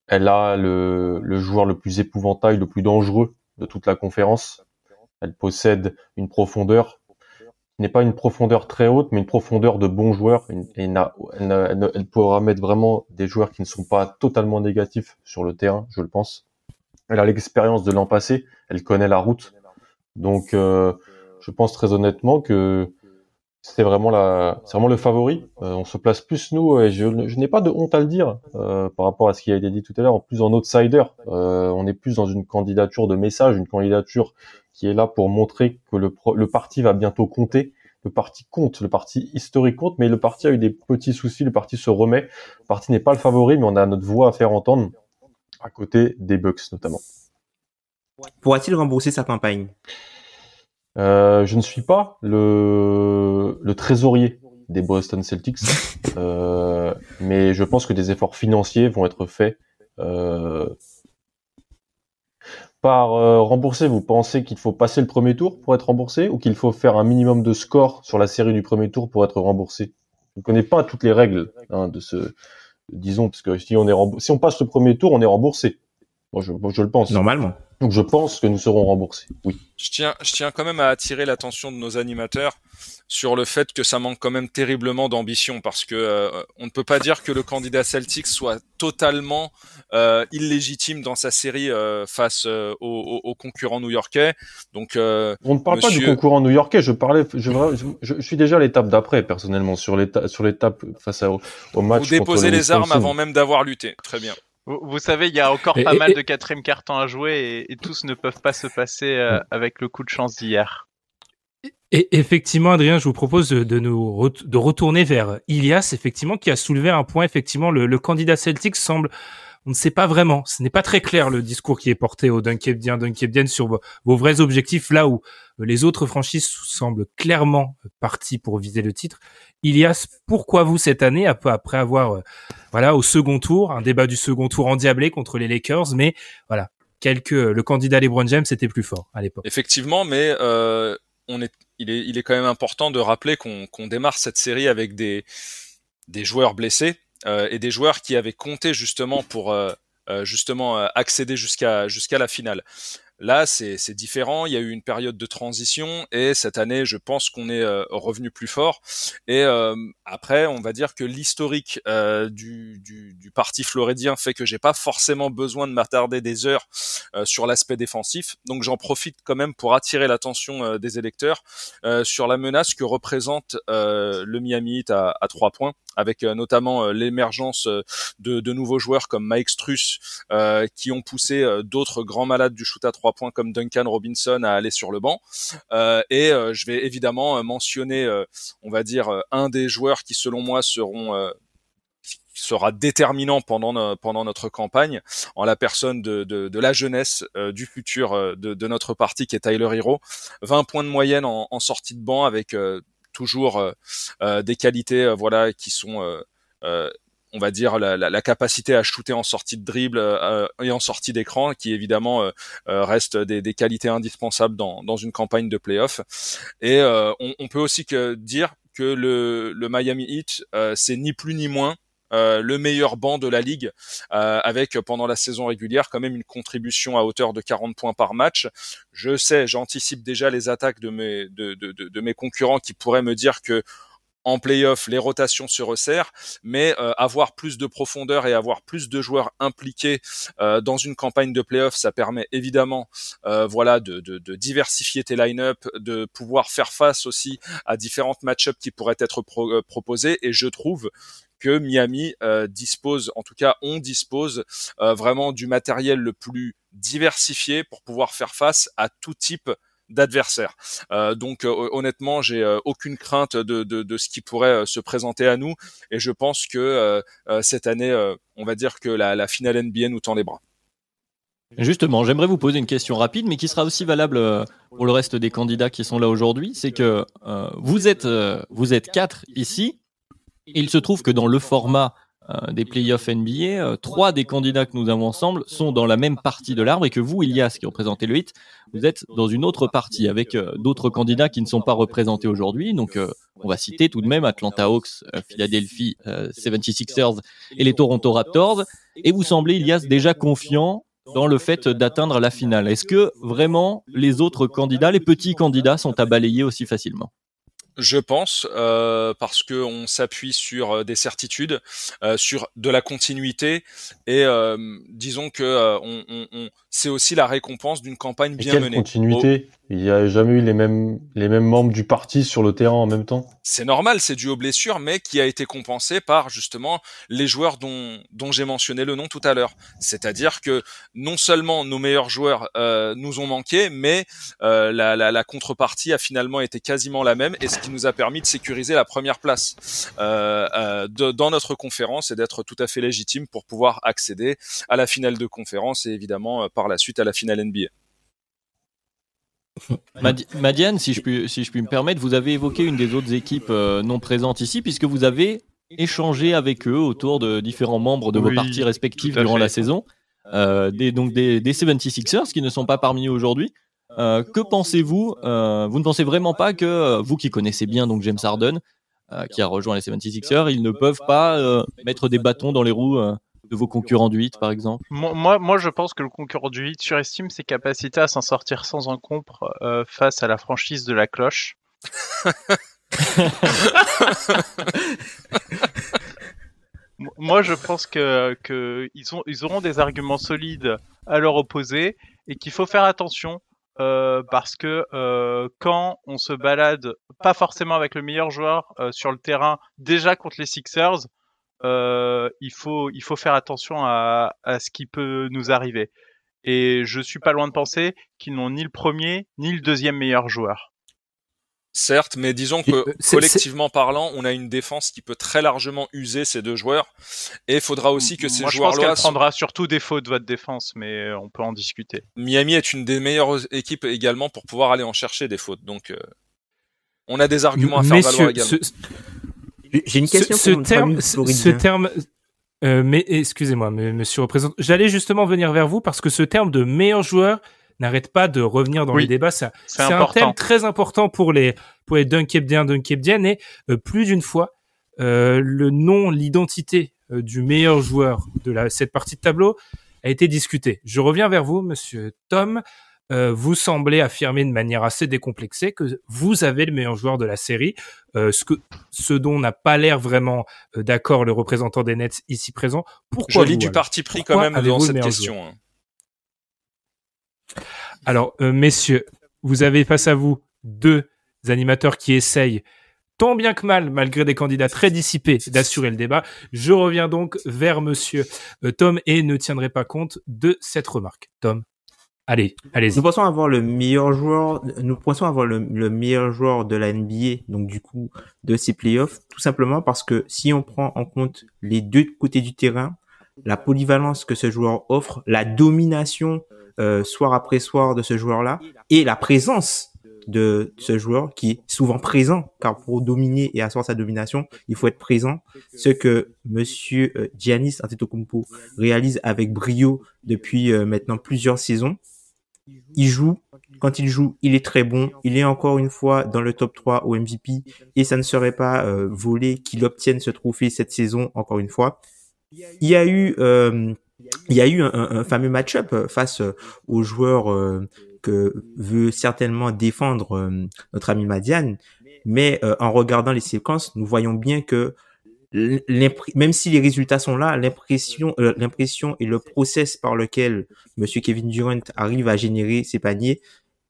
elle a le, le, joueur le plus épouvantail, le plus dangereux de toute la conférence. Elle possède une profondeur qui n'est pas une profondeur très haute, mais une profondeur de bons joueurs. Et elle, elle, pourra mettre vraiment des joueurs qui ne sont pas totalement négatifs sur le terrain, je le pense. Elle a l'expérience de l'an passé, elle connaît la route. Donc, euh, je pense très honnêtement que c'est vraiment la, c'est vraiment le favori. Euh, on se place plus nous, et je, je n'ai pas de honte à le dire euh, par rapport à ce qui a été dit tout à l'heure, en plus en outsider. Euh, on est plus dans une candidature de message, une candidature qui est là pour montrer que le, le parti va bientôt compter. Le parti compte, le parti historique compte, mais le parti a eu des petits soucis, le parti se remet. Le parti n'est pas le favori, mais on a notre voix à faire entendre à côté des Bucks notamment. Pourra-t-il rembourser sa campagne? Euh, je ne suis pas le, le trésorier des Boston Celtics, euh, mais je pense que des efforts financiers vont être faits euh, par euh, rembourser. Vous pensez qu'il faut passer le premier tour pour être remboursé ou qu'il faut faire un minimum de score sur la série du premier tour pour être remboursé? Je ne connais pas toutes les règles hein, de ce, disons, parce que si on est si on passe le premier tour, on est remboursé. Moi, je, moi, je le pense. Normalement. Donc je pense que nous serons remboursés. Oui. Je tiens, je tiens quand même à attirer l'attention de nos animateurs sur le fait que ça manque quand même terriblement d'ambition parce que euh, on ne peut pas dire que le candidat Celtics soit totalement euh, illégitime dans sa série euh, face aux, aux, concurrents new-yorkais. Donc on ne parle pas du concurrent new-yorkais. Je parlais, je, je, je, suis déjà à l'étape d'après personnellement sur l'étape sur l'étape face à, au, match. Vous déposez les armes avant même d'avoir lutté. Très bien. Vous, savez, il y a encore pas mal de quatrième carton à jouer et, tous ne peuvent pas se passer euh, avec le coup de chance d'hier. Et effectivement, Adrien, je vous propose de, nous de retourner vers Ilias, effectivement, qui a soulevé un point. Effectivement, le, le candidat Celtic semble on ne sait pas vraiment. Ce n'est pas très clair le discours qui est porté au Dunkebdien, Dunkebdien sur vos, vrais objectifs, là où euh, les autres franchises semblent clairement parties pour viser le titre. Ilias, pourquoi vous cette année, après avoir, euh, voilà, au second tour, un débat du second tour endiablé contre les Lakers, mais voilà, quelques, le candidat LeBron James était plus fort à l'époque. Effectivement, mais euh, on est, il est, il est quand même important de rappeler qu'on démarre cette série avec des, des joueurs blessés euh, et des joueurs qui avaient compté justement pour euh, euh, justement accéder jusqu'à jusqu'à la finale. Là, c'est différent. Il y a eu une période de transition et cette année, je pense qu'on est euh, revenu plus fort. Et euh, après, on va dire que l'historique euh, du, parti floridien fait que j'ai pas forcément besoin de m'attarder des heures sur l'aspect défensif. Donc, j'en profite quand même pour attirer l'attention des électeurs sur la menace que représente le Miami Heat à, à trois points avec notamment l'émergence de, de, nouveaux joueurs comme Mike Struss qui ont poussé d'autres grands malades du shoot à trois points comme Duncan Robinson à aller sur le banc. Euh, et euh, je vais évidemment euh, mentionner, on va dire, un des joueurs qui selon moi seront sera déterminant pendant, pendant notre campagne, en la personne de, de, la jeunesse du futur de, de, notre parti qui est Tyler Hero. 20 points de moyenne en, en sortie de banc avec toujours des qualités voilà qui sont on va dire la, capacité à shooter en sortie de dribble euh, et en sortie d'écran, qui évidemment euh, euh, reste des, qualités indispensables dans, une campagne de playoff. Et on, peut aussi dire que le Miami Heat, c'est ni plus ni moins euh, le meilleur banc de la ligue, euh, avec pendant la saison régulière quand même une contribution à hauteur de 40 points par match. Je sais, j'anticipe déjà les attaques de mes, de, de, de, mes concurrents qui pourraient me dire que en playoff, les rotations se resserrent, mais euh, avoir plus de profondeur et avoir plus de joueurs impliqués euh, dans une campagne de playoff, ça permet évidemment, euh, voilà, de, de, de, diversifier tes line-up, de pouvoir faire face aussi à différentes match-ups qui pourraient être pro proposés. Et je trouve que Miami dispose, en tout cas, on dispose vraiment du matériel le plus diversifié pour pouvoir faire face à tout type d'adversaires. Euh, donc euh, honnêtement, j'ai euh, aucune crainte de, de, de, ce qui pourrait se présenter à nous et je pense que cette année, on va dire que la, la, finale NBA nous tend les bras. Justement, j'aimerais vous poser une question rapide, mais qui sera aussi valable pour le reste des candidats qui sont là aujourd'hui. C'est que vous êtes vous êtes quatre ici. Il se trouve que dans le format euh, des playoffs NBA, euh, trois des candidats que nous avons ensemble sont dans la même partie de l'arbre et que vous, Ilias, qui représentez le 8, vous êtes dans une autre partie avec euh, d'autres candidats qui ne sont pas représentés aujourd'hui. Donc, euh, on va citer tout de même Atlanta Hawks, Philadelphie euh, 76ers et les Toronto Raptors. Et vous semblez, Ilias, déjà confiant dans le fait d'atteindre la finale. Est-ce que vraiment les autres candidats, les petits candidats, sont à balayer aussi facilement? Je pense, euh, parce que on s'appuie sur euh, des certitudes, euh, sur de la continuité, et euh, disons que euh, on, on- on- c'est aussi la récompense d'une campagne Et bien quelle menée. continuité? Il n'y a jamais eu les mêmes, les mêmes membres du parti sur le terrain en même temps? C'est normal, c'est dû aux blessures, mais qui a été compensé par justement les joueurs dont, dont j'ai mentionné le nom tout à l'heure. C'est-à-dire que non seulement nos meilleurs joueurs euh, nous ont manqué, mais euh, la, la, la contrepartie a finalement été quasiment la même, et ce qui nous a permis de sécuriser la première place euh, euh, de- dans notre conférence et d'être tout à fait légitime pour pouvoir accéder à la finale de conférence et évidemment euh, par la suite à la finale NBA. Madi- Madiane, si je, puis, si je puis me permettre, vous avez évoqué une des autres équipes euh, non présentes ici, puisque vous avez échangé avec eux autour de différents membres de vos Oui, partis respectifs tout à durant fait. la saison, euh, des, donc des, des 76ers qui ne sont pas parmi eux aujourd'hui. Euh, que pensez-vous euh, Vous ne pensez vraiment pas que vous qui connaissez bien donc James Harden, qui a rejoint les 76ers, ils ne peuvent pas mettre des bâtons dans les roues de vos concurrents du 8 par exemple Moi, moi, je pense que le concurrent du 8 surestime ses capacités à s'en sortir sans encombre euh, face à la franchise de la cloche. Mo- moi, je pense que, que ils, ont, ils auront des arguments solides à leur opposer et qu'il faut faire attention euh, parce que euh, quand on se balade pas forcément avec le meilleur joueur euh, sur le terrain, déjà contre les Sixers, euh, il faut il faut faire attention à, à ce qui peut nous arriver. Et je suis pas loin de penser qu'ils n'ont ni le premier ni le deuxième meilleur joueur. Certes, mais disons que Euh, collectivement parlant, on a une défense qui peut très largement user ces deux joueurs. Et il faudra aussi que ces Moi, je pense joueurs-là. qu'elle prendra surtout défaut de votre défense, mais on peut en discuter. Miami est une des meilleures équipes également pour pouvoir aller en chercher des fautes. Donc, euh, on a des arguments à faire valoir également. ce, J'ai une question ce terme, ami ce, terme, euh, mais excusez-moi, mais monsieur le représentant, j'allais justement venir vers vous parce que ce terme de meilleur joueur n'arrête pas de revenir dans Oui, les débats. C'est un important. thème très important pour les pour les Dunkebdiens, Dunkebdiennes et euh, plus d'une fois euh, le nom, l'identité euh, du meilleur joueur de la, cette partie de tableau a été discuté. Je reviens vers vous, Monsieur Tom. Euh, vous semblez affirmer de manière assez décomplexée que vous avez le meilleur joueur de la série, euh, ce, que, ce dont n'a pas l'air vraiment euh, d'accord le représentant des Nets ici présent. Pourquoi Je lis du parti pris quand même dans cette question. hein. Alors, messieurs, vous avez face à vous deux animateurs qui essayent, tant bien que mal, malgré des candidats très dissipés, d'assurer le débat. Je reviens donc vers monsieur Tom et ne tiendrai pas compte de cette remarque. Tom, allez, allez-y. Nous pensons avoir le meilleur joueur, nous pensons avoir le, le meilleur joueur de la NBA, donc du coup de ces playoffs, tout simplement parce que si on prend en compte les deux côtés du terrain, la polyvalence que ce joueur offre, la domination euh, soir après soir de ce joueur-là et la présence de ce joueur qui est souvent présent, car pour dominer et asseoir sa domination, il faut être présent. Ce que Monsieur euh, Giannis Antetokounmpo réalise avec brio depuis euh, maintenant plusieurs saisons. Il joue, quand il joue, il est très bon. Il est encore une fois dans le top 3 au MVP et ça ne serait pas euh, volé qu'il obtienne ce trophée cette saison encore une fois. Il y a eu, euh, il y a eu un, fameux match-up face euh, aux joueurs euh, que veut certainement défendre euh, notre ami Madiane, mais en regardant les séquences, nous voyons bien que même si les résultats sont là, l'impression, euh, l'impression et le process par lequel Monsieur Kevin Durant arrive à générer ses paniers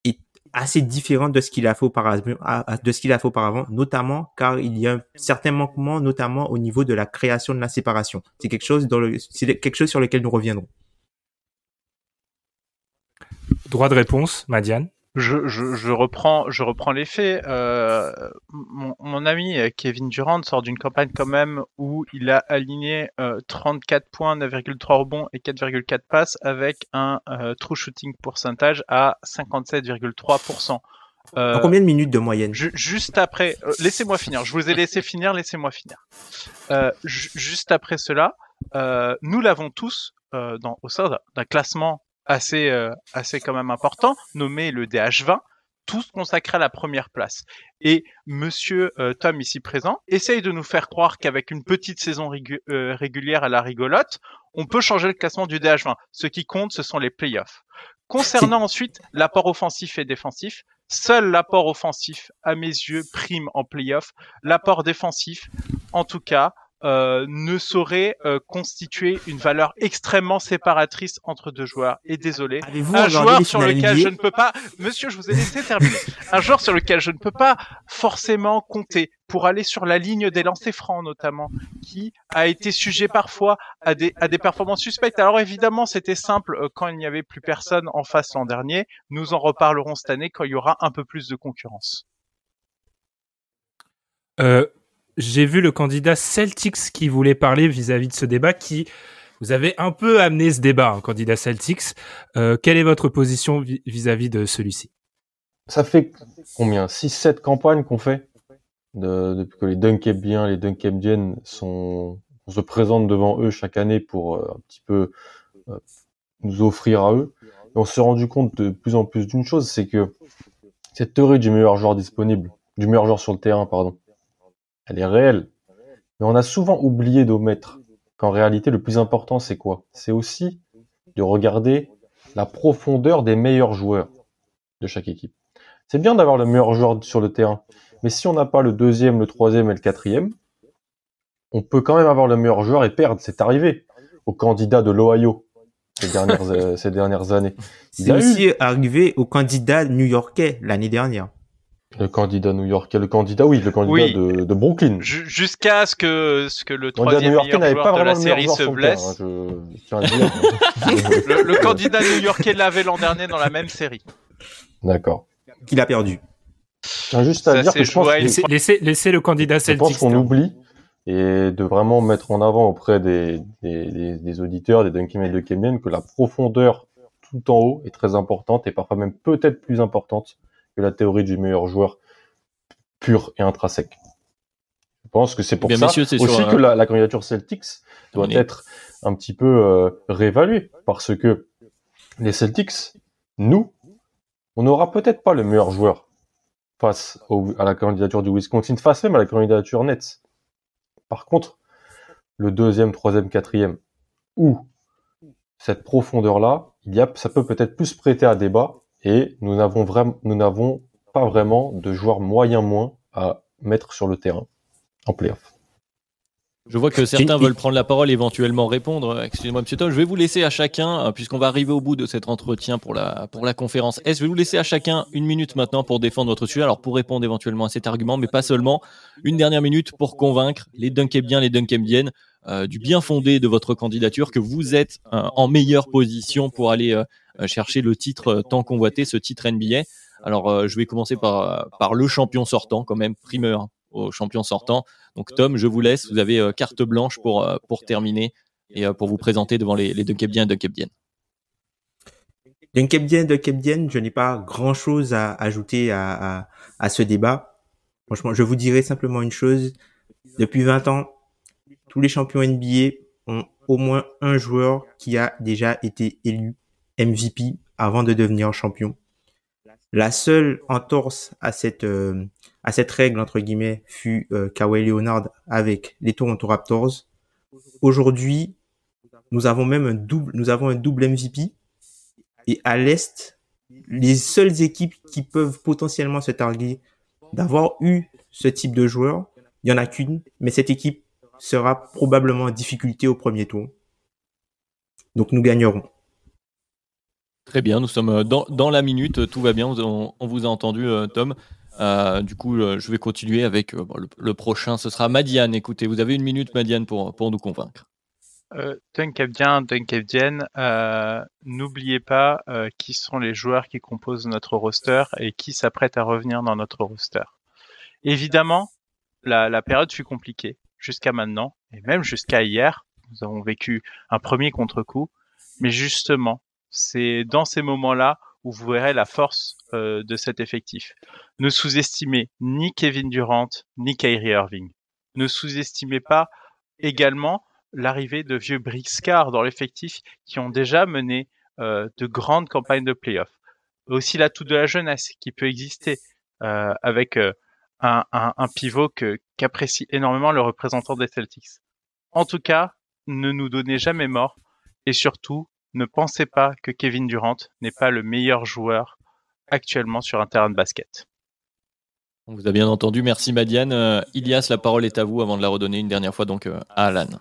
est assez différent de ce qu'il a fait auparavant, notamment car il y a un certain manquement, notamment au niveau de la création de la séparation. C'est quelque chose dans le, c'est quelque chose sur lequel nous reviendrons. Droit de réponse, Madiane. Je, je, je reprends, je reprends les faits. Euh, mon, mon ami euh, Kevin Durant sort d'une campagne quand même où il a aligné euh, 34 points, 9,3 rebonds et 4,4 passes avec un euh, true shooting pourcentage à 57,3%. Euh, En combien de minutes de moyenne Ju- juste après, euh, laissez-moi finir. Je vous ai laissé finir, laissez-moi finir. Euh, ju- juste après cela, euh, nous l'avons tous euh, dans, au sein d'un classement assez, euh, assez quand même important, nommé le DH20, tous consacrés à la première place. Et Monsieur euh, Tom ici présent essaye de nous faire croire qu'avec une petite saison euh, régulière à la rigolote, on peut changer le classement du DH20. Ce qui compte, ce sont les playoffs. Concernant ensuite l'apport offensif et défensif, seul l'apport offensif, à mes yeux, prime en playoff. L'apport défensif, en tout cas, euh, ne saurait euh, constituer une valeur extrêmement séparatrice entre deux joueurs. Et désolé, un joueur sur lequel je ne peux pas, monsieur, je vous ai laissé terminer. Un joueur sur lequel je ne peux pas forcément compter pour aller sur la ligne des lancers francs notamment, qui a été sujet parfois à des, à des performances suspectes. Alors évidemment, c'était simple euh, quand il n'y avait plus personne en face l'an dernier. Nous en reparlerons cette année quand il y aura un peu plus de concurrence. Euh, J'ai vu le candidat Celtics qui voulait parler vis-à-vis de ce débat qui vous avez un peu amené ce débat, hein, candidat Celtics. Euh, quelle est votre position vi- vis-à-vis de celui-ci? Ça fait combien? 6-7 campagnes qu'on fait de, depuis que les Dunkebiens, les Dunkebiennes sont, on se présente devant eux chaque année pour euh, un petit peu euh, nous offrir à eux. Et on s'est rendu compte de plus en plus d'une chose, c'est que cette théorie du meilleur joueur disponible, du meilleur joueur sur le terrain, pardon, elle est réelle. Mais on a souvent oublié d'omettre qu'en réalité, le plus important, c'est quoi? C'est aussi de regarder la profondeur des meilleurs joueurs de chaque équipe. C'est bien d'avoir le meilleur joueur sur le terrain, mais si on n'a pas le deuxième, le troisième et le quatrième, on peut quand même avoir le meilleur joueur et perdre. C'est arrivé au candidat de l'Ohio ces dernières, euh, ces dernières années. C'est eu aussi arrivé au candidat new-yorkais l'année dernière. Le candidat new-yorkais, le candidat, oui, le candidat Oui. de, de Brooklyn. Ju- Jusqu'à ce que, ce que le troisième new-yorkais meilleur n'avait joueur pas de vraiment la série se blesse. hein, je, le candidat new-yorkais l'avait l'an dernier dans la même série. D'accord. Qu'il a perdu. Juste à Ça dire que je pense laissez, laissez, laissez le candidat je pense qu'on terminer. oublie et de vraiment mettre en avant auprès des, des, des, des auditeurs, des Dunkim et de Kemian, que la profondeur tout en haut est très importante et parfois même peut-être plus importante que la théorie du meilleur joueur pur et intrinsèque. Je pense que c'est pour bien, ça messieurs, aussi que la, la candidature Celtics doit être un petit peu euh, réévaluée parce que les Celtics, nous, on n'aura peut-être pas le meilleur joueur face au- à la candidature du Wisconsin, face même à la candidature Nets. Par contre, le deuxième, troisième, quatrième, ou cette profondeur-là, il y a, ça peut peut-être plus prêter à débat, et nous n'avons vraiment, nous n'avons pas vraiment de joueurs moyens moins à mettre sur le terrain en playoff. Je vois que certains veulent prendre la parole, éventuellement répondre. Excusez-moi, monsieur Tom, je vais vous laisser à chacun, euh, puisqu'on va arriver au bout de cet entretien pour la, pour la conférence S, je vais vous laisser à chacun une minute maintenant pour défendre votre sujet, alors pour répondre éventuellement à cet argument, mais pas seulement. Une dernière minute pour convaincre les Dunkebiens, les Dunkembiennes euh, du bien fondé de votre candidature, que vous êtes euh, en meilleure position pour aller euh, chercher le titre euh, tant convoité, ce titre NBA. Alors, euh, je vais commencer par, euh, par le champion sortant, quand même, primeur hein, au champion sortant. Donc Tom, je vous laisse. Vous avez euh, carte blanche pour, euh, pour terminer et euh, pour vous présenter devant les, les Dunkebdiens et Dunkebdiennes. D'un Kebdien, de Kebdien, je n'ai pas grand chose à ajouter à, à, à ce débat. Franchement, je vous dirai simplement une chose. Depuis 20 ans, tous les champions NBA ont au moins un joueur qui a déjà été élu MVP avant de devenir champion. La seule entorse à cette euh, à cette règle entre guillemets fut euh, Kawhi Leonard avec les Toronto Raptors. Aujourd'hui, nous avons même un double nous avons un double MVP et à l'Est, les seules équipes qui peuvent potentiellement se targuer d'avoir eu ce type de joueur, il y en a qu'une, mais cette équipe sera probablement en difficulté au premier tour. Donc nous gagnerons. Très bien, nous sommes euh, dans, dans la minute, euh, tout va bien, on, vous a entendu euh, Tom. Euh, du coup, je vais continuer avec le, prochain, ce sera Madiane. Écoutez, vous avez une minute Madiane pour, pour nous convaincre. Euh, Dunkebdienne, euh, n'oubliez pas euh, qui sont les joueurs qui composent notre roster et qui s'apprêtent à revenir dans notre roster. Évidemment, la, la période fut compliquée jusqu'à maintenant et même jusqu'à hier. Nous avons vécu un premier contre-coup, mais justement, c'est dans ces moments-là où vous verrez la force euh, de cet effectif. Ne sous-estimez ni Kevin Durant ni Kyrie Irving. Ne sous-estimez pas également l'arrivée de vieux briscards dans l'effectif qui ont déjà mené euh, de grandes campagnes de playoffs. Aussi l'atout de la jeunesse qui peut exister euh, avec euh, un, un, un, pivot qu'apprécie énormément le représentant des Celtics. En tout cas, ne nous donnez jamais mort et surtout ne pensez pas que Kevin Durant n'est pas le meilleur joueur actuellement sur un terrain de basket. On vous a bien entendu, merci Madiane. Euh, Ilias, la parole est à vous avant de la redonner une dernière fois donc euh, à Alan.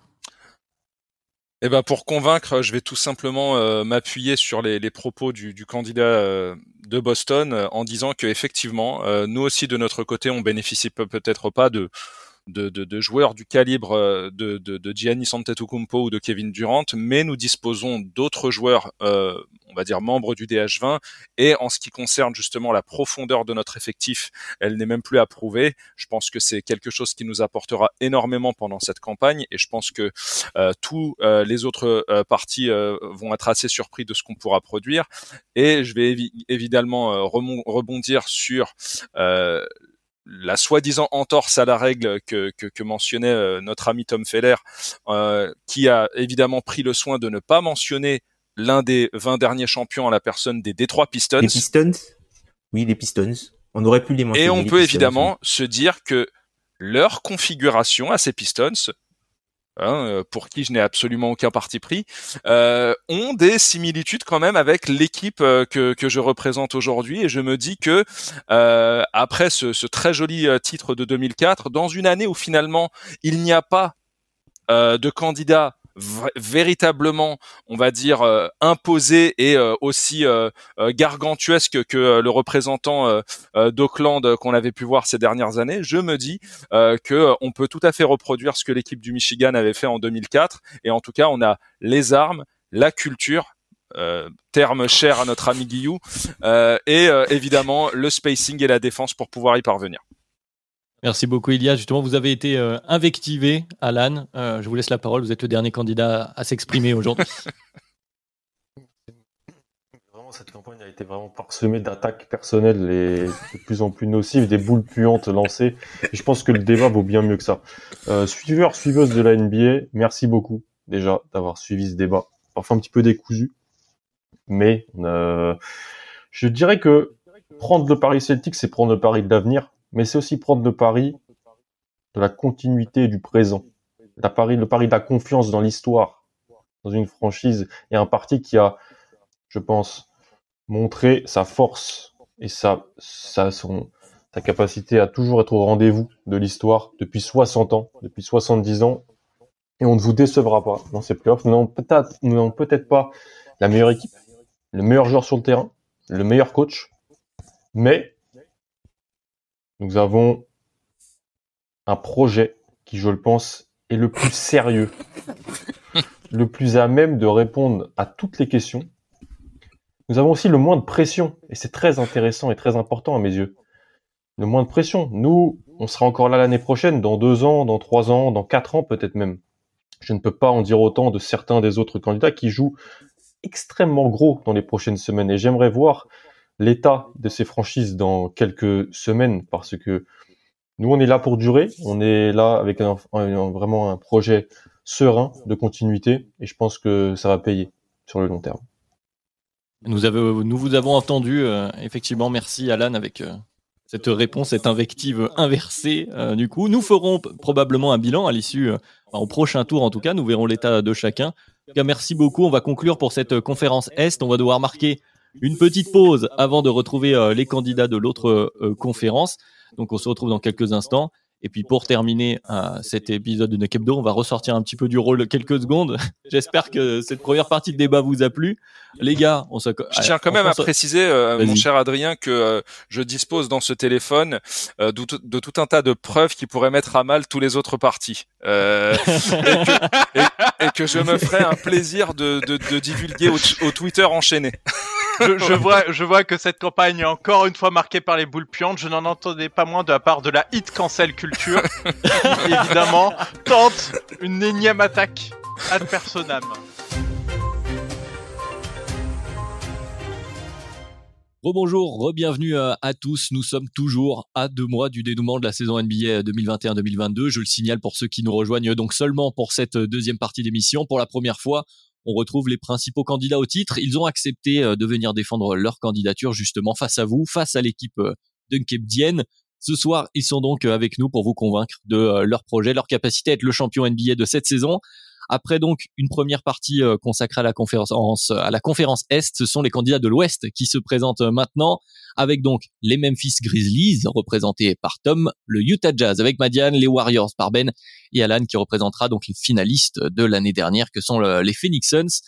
Eh ben pour convaincre, je vais tout simplement euh, m'appuyer sur les, les, propos du, du candidat euh, de Boston euh, en disant que effectivement, nous aussi de notre côté, on bénéficie peut-être pas de de, de, de, joueurs du calibre euh, de, de, de Giannis Antetokounmpo ou de Kevin Durant, mais nous disposons d'autres joueurs, euh, on va dire membres du DH20, et en ce qui concerne justement la profondeur de notre effectif, elle n'est même plus à prouver. Je pense que c'est quelque chose qui nous apportera énormément pendant cette campagne, et je pense que euh, tous euh, les autres euh, parties vont être assez surpris de ce qu'on pourra produire. Et je vais évi évidemment rebondir sur la soi-disant entorse à la règle que, que, que mentionnait euh, notre ami Tom Feller, euh, qui a évidemment pris le soin de ne pas mentionner l'un des 20 derniers champions à la personne des Detroit Pistons. Les Pistons? Oui, les Pistons. On aurait pu les mentionner. Et on peut Pistons, évidemment oui. se dire que leur configuration à ces Pistons Hein, euh, pour qui je n'ai absolument aucun parti pris, euh, ont des similitudes quand même avec l'équipe euh, que, que je représente aujourd'hui. Et je me dis que euh, après ce, ce, très joli euh, titre de 2004, dans une année où finalement il n'y a pas euh, de candidat véritablement, on va dire, euh, imposé et euh, aussi euh, gargantuesque que le représentant d'Auckland qu'on avait pu voir ces dernières années, je me dis que on peut tout à fait reproduire ce que l'équipe du Michigan avait fait en 2004. Et en tout cas, on a les armes, la culture, terme cher à notre ami Guillou, et évidemment le spacing et la défense pour pouvoir y parvenir. Merci beaucoup, Ilias. Justement, vous avez été euh, invectivé, Alan. Euh, je vous laisse la parole. Vous êtes le dernier candidat à s'exprimer aujourd'hui. Vraiment, cette campagne a été vraiment parsemée d'attaques personnelles et de plus en plus nocives, des boules puantes lancées. Et je pense que le débat vaut bien mieux que ça. Euh, suiveur, suiveuse de la NBA, merci beaucoup déjà d'avoir suivi ce débat. Parfois un petit peu décousu, mais euh, je dirais que prendre le pari celtique, c'est prendre le pari de l'avenir mais c'est aussi prendre le pari de la continuité du présent, la pari, le pari de la confiance dans l'histoire, dans une franchise et un parti qui a, je pense, montré sa force et sa, sa, son, sa capacité à toujours être au rendez-vous de l'histoire depuis 60 ans, depuis 70 ans, et on ne vous décevra pas dans ces playoffs. Nous n'avons peut-être pas la meilleure équipe, le meilleur joueur sur le terrain, le meilleur coach, mais nous avons un projet qui, je le pense, est le plus sérieux, le plus à même de répondre à toutes les questions. Nous avons aussi le moins de pression, et c'est très intéressant et très important à mes yeux. Le moins de pression. Nous, on sera encore là l'année prochaine, dans deux ans, dans trois ans, dans quatre ans peut-être même. Je ne peux pas en dire autant de certains des autres candidats qui jouent extrêmement gros dans les prochaines semaines, et j'aimerais voir l'état de ces franchises dans quelques semaines parce que nous on est là pour durer, on est là avec un, vraiment un projet serein de continuité et je pense que ça va payer sur le long terme. Nous, vous avons entendu, euh, effectivement, merci Alan avec euh, cette réponse, cette invective inversée. Euh, du coup, nous ferons probablement un bilan à l'issue, au prochain tour en tout cas, nous verrons l'état de chacun. Merci beaucoup, on va conclure pour cette conférence Est, on va devoir marquer une petite pause avant de retrouver euh, les candidats de l'autre euh, conférence. Donc on se retrouve dans quelques instants. Et puis pour terminer euh, cet épisode de Nekebdo, on va ressortir un petit peu du rôle quelques secondes. J'espère que cette première partie de débat vous a plu. Les gars, on se... Je tiens quand même à préciser, euh, mon cher Adrien, que euh, je dispose dans ce téléphone euh, de, tout, de, tout un tas de preuves qui pourraient mettre à mal tous les autres partis. et, que, et, et, que, je me ferai un plaisir de, de, de divulguer au, au, Twitter enchaîné. Je, vois, je vois que cette campagne est encore une fois marquée par les boules puantes. Je n'en entendais pas moins de la part de la hit cancel culture, qui évidemment tente une énième attaque ad personam. Rebonjour, re-bienvenue à, à tous. Nous sommes toujours à deux mois du dénouement de la saison NBA 2021-2022. Je le signale pour ceux qui nous rejoignent donc seulement pour cette deuxième partie d'émission. Pour la première fois, on retrouve les principaux candidats au titre. Ils ont accepté euh, de venir défendre leur candidature justement face à vous, face à l'équipe euh, Dunkebdienne. Ce soir, ils sont donc euh, avec nous pour vous convaincre de leur projet, leur capacité à être le champion NBA de cette saison. Après donc une première partie euh, consacrée à la conférence à la conférence Est, ce sont les candidats de l'Ouest qui se présentent euh, maintenant avec donc les Memphis Grizzlies représentés par Tom, le Utah Jazz avec Madiane, les Warriors par Ben et Alan qui représentera donc les finalistes de l'année dernière que sont les Phoenix Suns.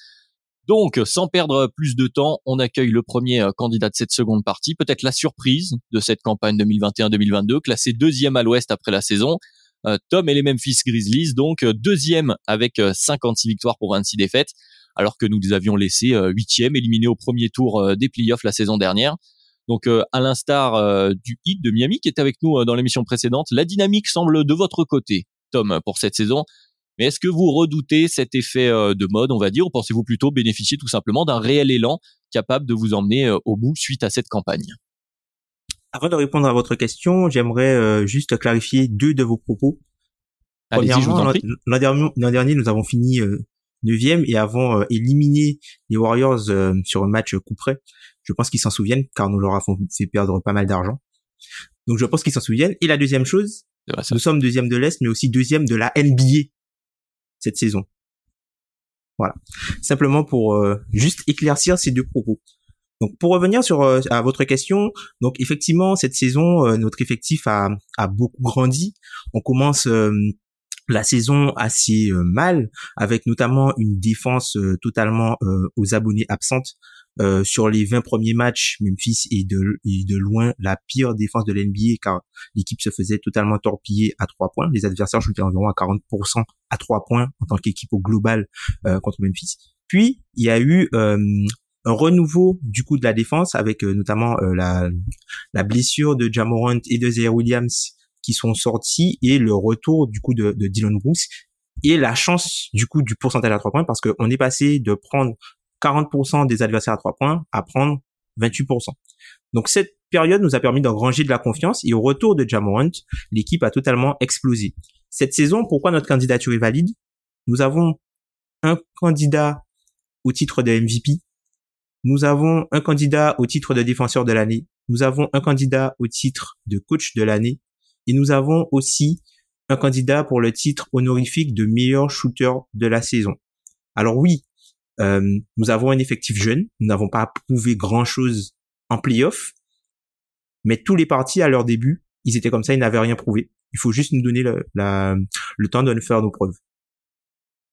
Donc, sans perdre plus de temps, on accueille le premier euh, candidat de cette seconde partie, peut-être la surprise de cette campagne 2021-2022, classé deuxième à l'Ouest après la saison. Euh, Tom et les Memphis Grizzlies, donc euh, deuxième avec 56 euh, victoires pour 26 défaites, alors que nous les avions laissés huitième, éliminés au premier tour des playoffs la saison dernière. Donc à l'instar du hit de Miami qui était avec nous dans l'émission précédente, la dynamique semble de votre côté, Tom, pour cette saison. Mais est-ce que vous redoutez cet effet de mode, on va dire, ou pensez-vous plutôt bénéficier tout simplement d'un réel élan capable de vous emmener au bout suite à cette campagne? Avant de répondre à votre question, j'aimerais euh, juste clarifier deux de vos propos. Premièrement, l'an dernier, nous avons fini euh, neuvième et avons euh, éliminé les Warriors sur un match coup près. Je pense qu'ils s'en souviennent car nous leur avons fait perdre pas mal d'argent. Donc je pense qu'ils s'en souviennent. Et la deuxième chose, nous sommes deuxième de l'Est, mais aussi deuxième de la NBA cette saison. Voilà. Simplement pour juste éclaircir ces deux propos. Donc pour revenir sur euh, à votre question, donc effectivement cette saison euh, notre effectif a, a beaucoup grandi. On commence euh, la saison assez mal avec notamment une défense totalement aux abonnés absentes. sur les 20 premiers matchs, Memphis est de, est de loin la pire défense de l'NBA car l'équipe se faisait totalement torpiller à trois points. Les adversaires shootaient environ à 40% à trois points en tant qu'équipe au global contre Memphis. Puis il y a eu un renouveau du coup de la défense avec euh, notamment euh, la, la blessure de Jamorant et de Zaire Williams qui sont sortis et le retour du coup de, de Dylan Brooks et la chance du coup du pourcentage à trois points parce qu'on est passé de prendre 40% des adversaires à trois points à prendre 28%. Donc cette période nous a permis d'engranger de la confiance et au retour de Jamorant, l'équipe a totalement explosé. Cette saison, pourquoi notre candidature est valide? Nous avons un candidat au titre de MVP nous avons un candidat au titre de défenseur de l'année, nous avons un candidat au titre de coach de l'année, et nous avons aussi un candidat pour le titre honorifique de meilleur shooter de la saison. Alors oui, euh, nous avons un effectif jeune, nous n'avons pas prouvé grand-chose en playoff, mais tous les partis à leur début, ils étaient comme ça, ils n'avaient rien prouvé. Il faut juste nous donner le, le temps de nous faire nos preuves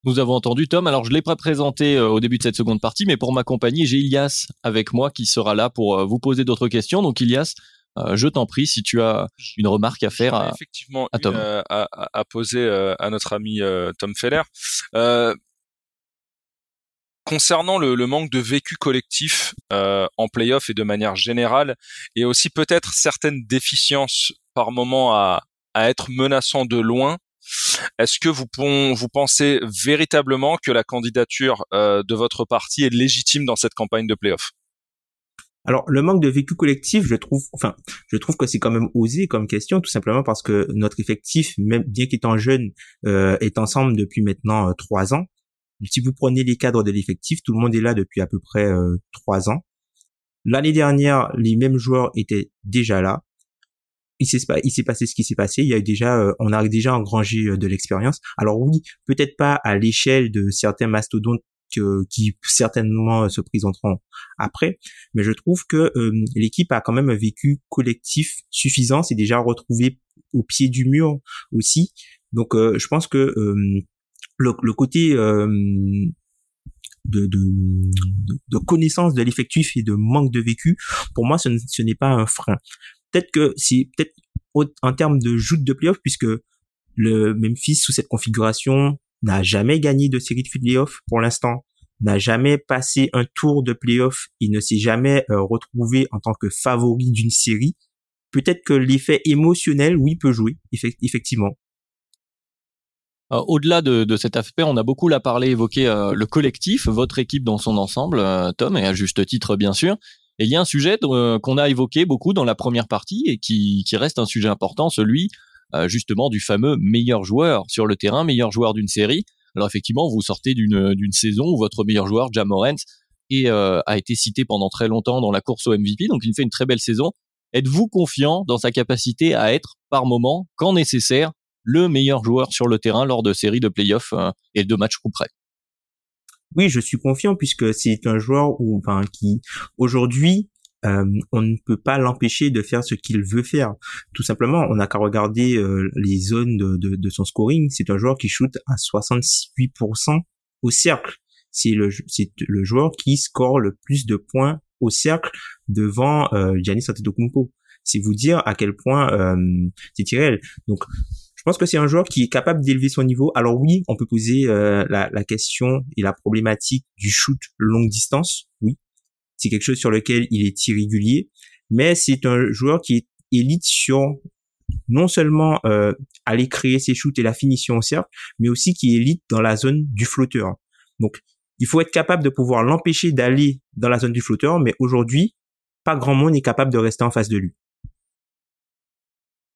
nous avons entendu Tom. Alors, je l'ai pas présenté euh, au début de cette seconde partie, mais pour m'accompagner, j'ai Ilias avec moi qui sera là pour euh, vous poser d'autres questions. Donc, Ilias, euh, je t'en prie, si tu as une remarque à faire à, effectivement à Tom. à, poser à notre ami Tom Feller. concernant le, manque de vécu collectif en playoff et de manière générale, et aussi peut-être certaines déficiences par moment à, à être menaçant de loin, est-ce que vous, pensez véritablement que la candidature euh, de votre parti est légitime dans cette campagne de playoff? Alors le manque de vécu collectif, je trouve, enfin, je trouve que c'est quand même osé comme question, tout simplement parce que notre effectif, même bien qu'étant jeune, euh, est ensemble depuis maintenant euh, trois ans. Si vous prenez les cadres de l'effectif, tout le monde est là depuis à peu près trois ans. L'année dernière, les mêmes joueurs étaient déjà là il s'est il s'est passé ce qui s'est passé. Il y a eu déjà, euh, on a déjà engrangé euh, de l'expérience. Alors oui, peut-être pas à l'échelle de certains mastodontes qui certainement se présenteront après, mais je trouve que euh, l'équipe a quand même un vécu collectif suffisant. C'est déjà retrouvé au pied du mur aussi. Donc je pense que le, côté de, de, de, connaissance de l'effectif et de manque de vécu, pour moi, ce, n'est pas un frein peut-être que c'est peut-être en termes de joute de playoff, puisque le Memphis sous cette configuration n'a jamais gagné de série de playoff pour l'instant, n'a jamais passé un tour de playoff, il ne s'est jamais euh, retrouvé en tant que favori d'une série. Peut-être que l'effet émotionnel, oui, peut jouer, effectivement. Euh, au-delà de, cet aspect, on a beaucoup là parlé, évoqué euh, le collectif, votre équipe dans son ensemble, Tom, et à juste titre bien sûr. Et il y a un sujet euh, qu'on a évoqué beaucoup dans la première partie et qui, qui reste un sujet important, celui euh, justement du fameux meilleur joueur sur le terrain, meilleur joueur d'une série. Alors effectivement, vous sortez d'une d'une saison où votre meilleur joueur, Jamorant, et euh, a été cité pendant très longtemps dans la course au MVP, donc il fait une très belle saison. Êtes-vous confiant dans sa capacité à être, par moment, quand nécessaire, le meilleur joueur sur le terrain lors de séries de playoffs et de matchs coup près oui, je suis confiant puisque c'est un joueur où, enfin, qui aujourd'hui euh, on ne peut pas l'empêcher de faire ce qu'il veut faire. Tout simplement, on n'a qu'à regarder euh, les zones de, de, de son scoring. C'est un joueur qui shoot à 68% au cercle. C'est le, le joueur qui score le plus de points au cercle devant euh, Giannis Antetokounmpo. C'est vous dire à quel point euh, c'est réel. Donc, je pense que c'est un joueur qui est capable d'élever son niveau. Alors oui, on peut poser euh, la, la question et la problématique du shoot longue distance. Oui, c'est quelque chose sur lequel il est irrégulier, mais c'est un joueur qui est élite sur non seulement euh, aller créer ses shoots et la finition au cercle, mais aussi qui est élite dans la zone du flotteur. Donc, il faut être capable de pouvoir l'empêcher d'aller dans la zone du flotteur, mais aujourd'hui, pas grand monde n'est capable de rester en face de lui.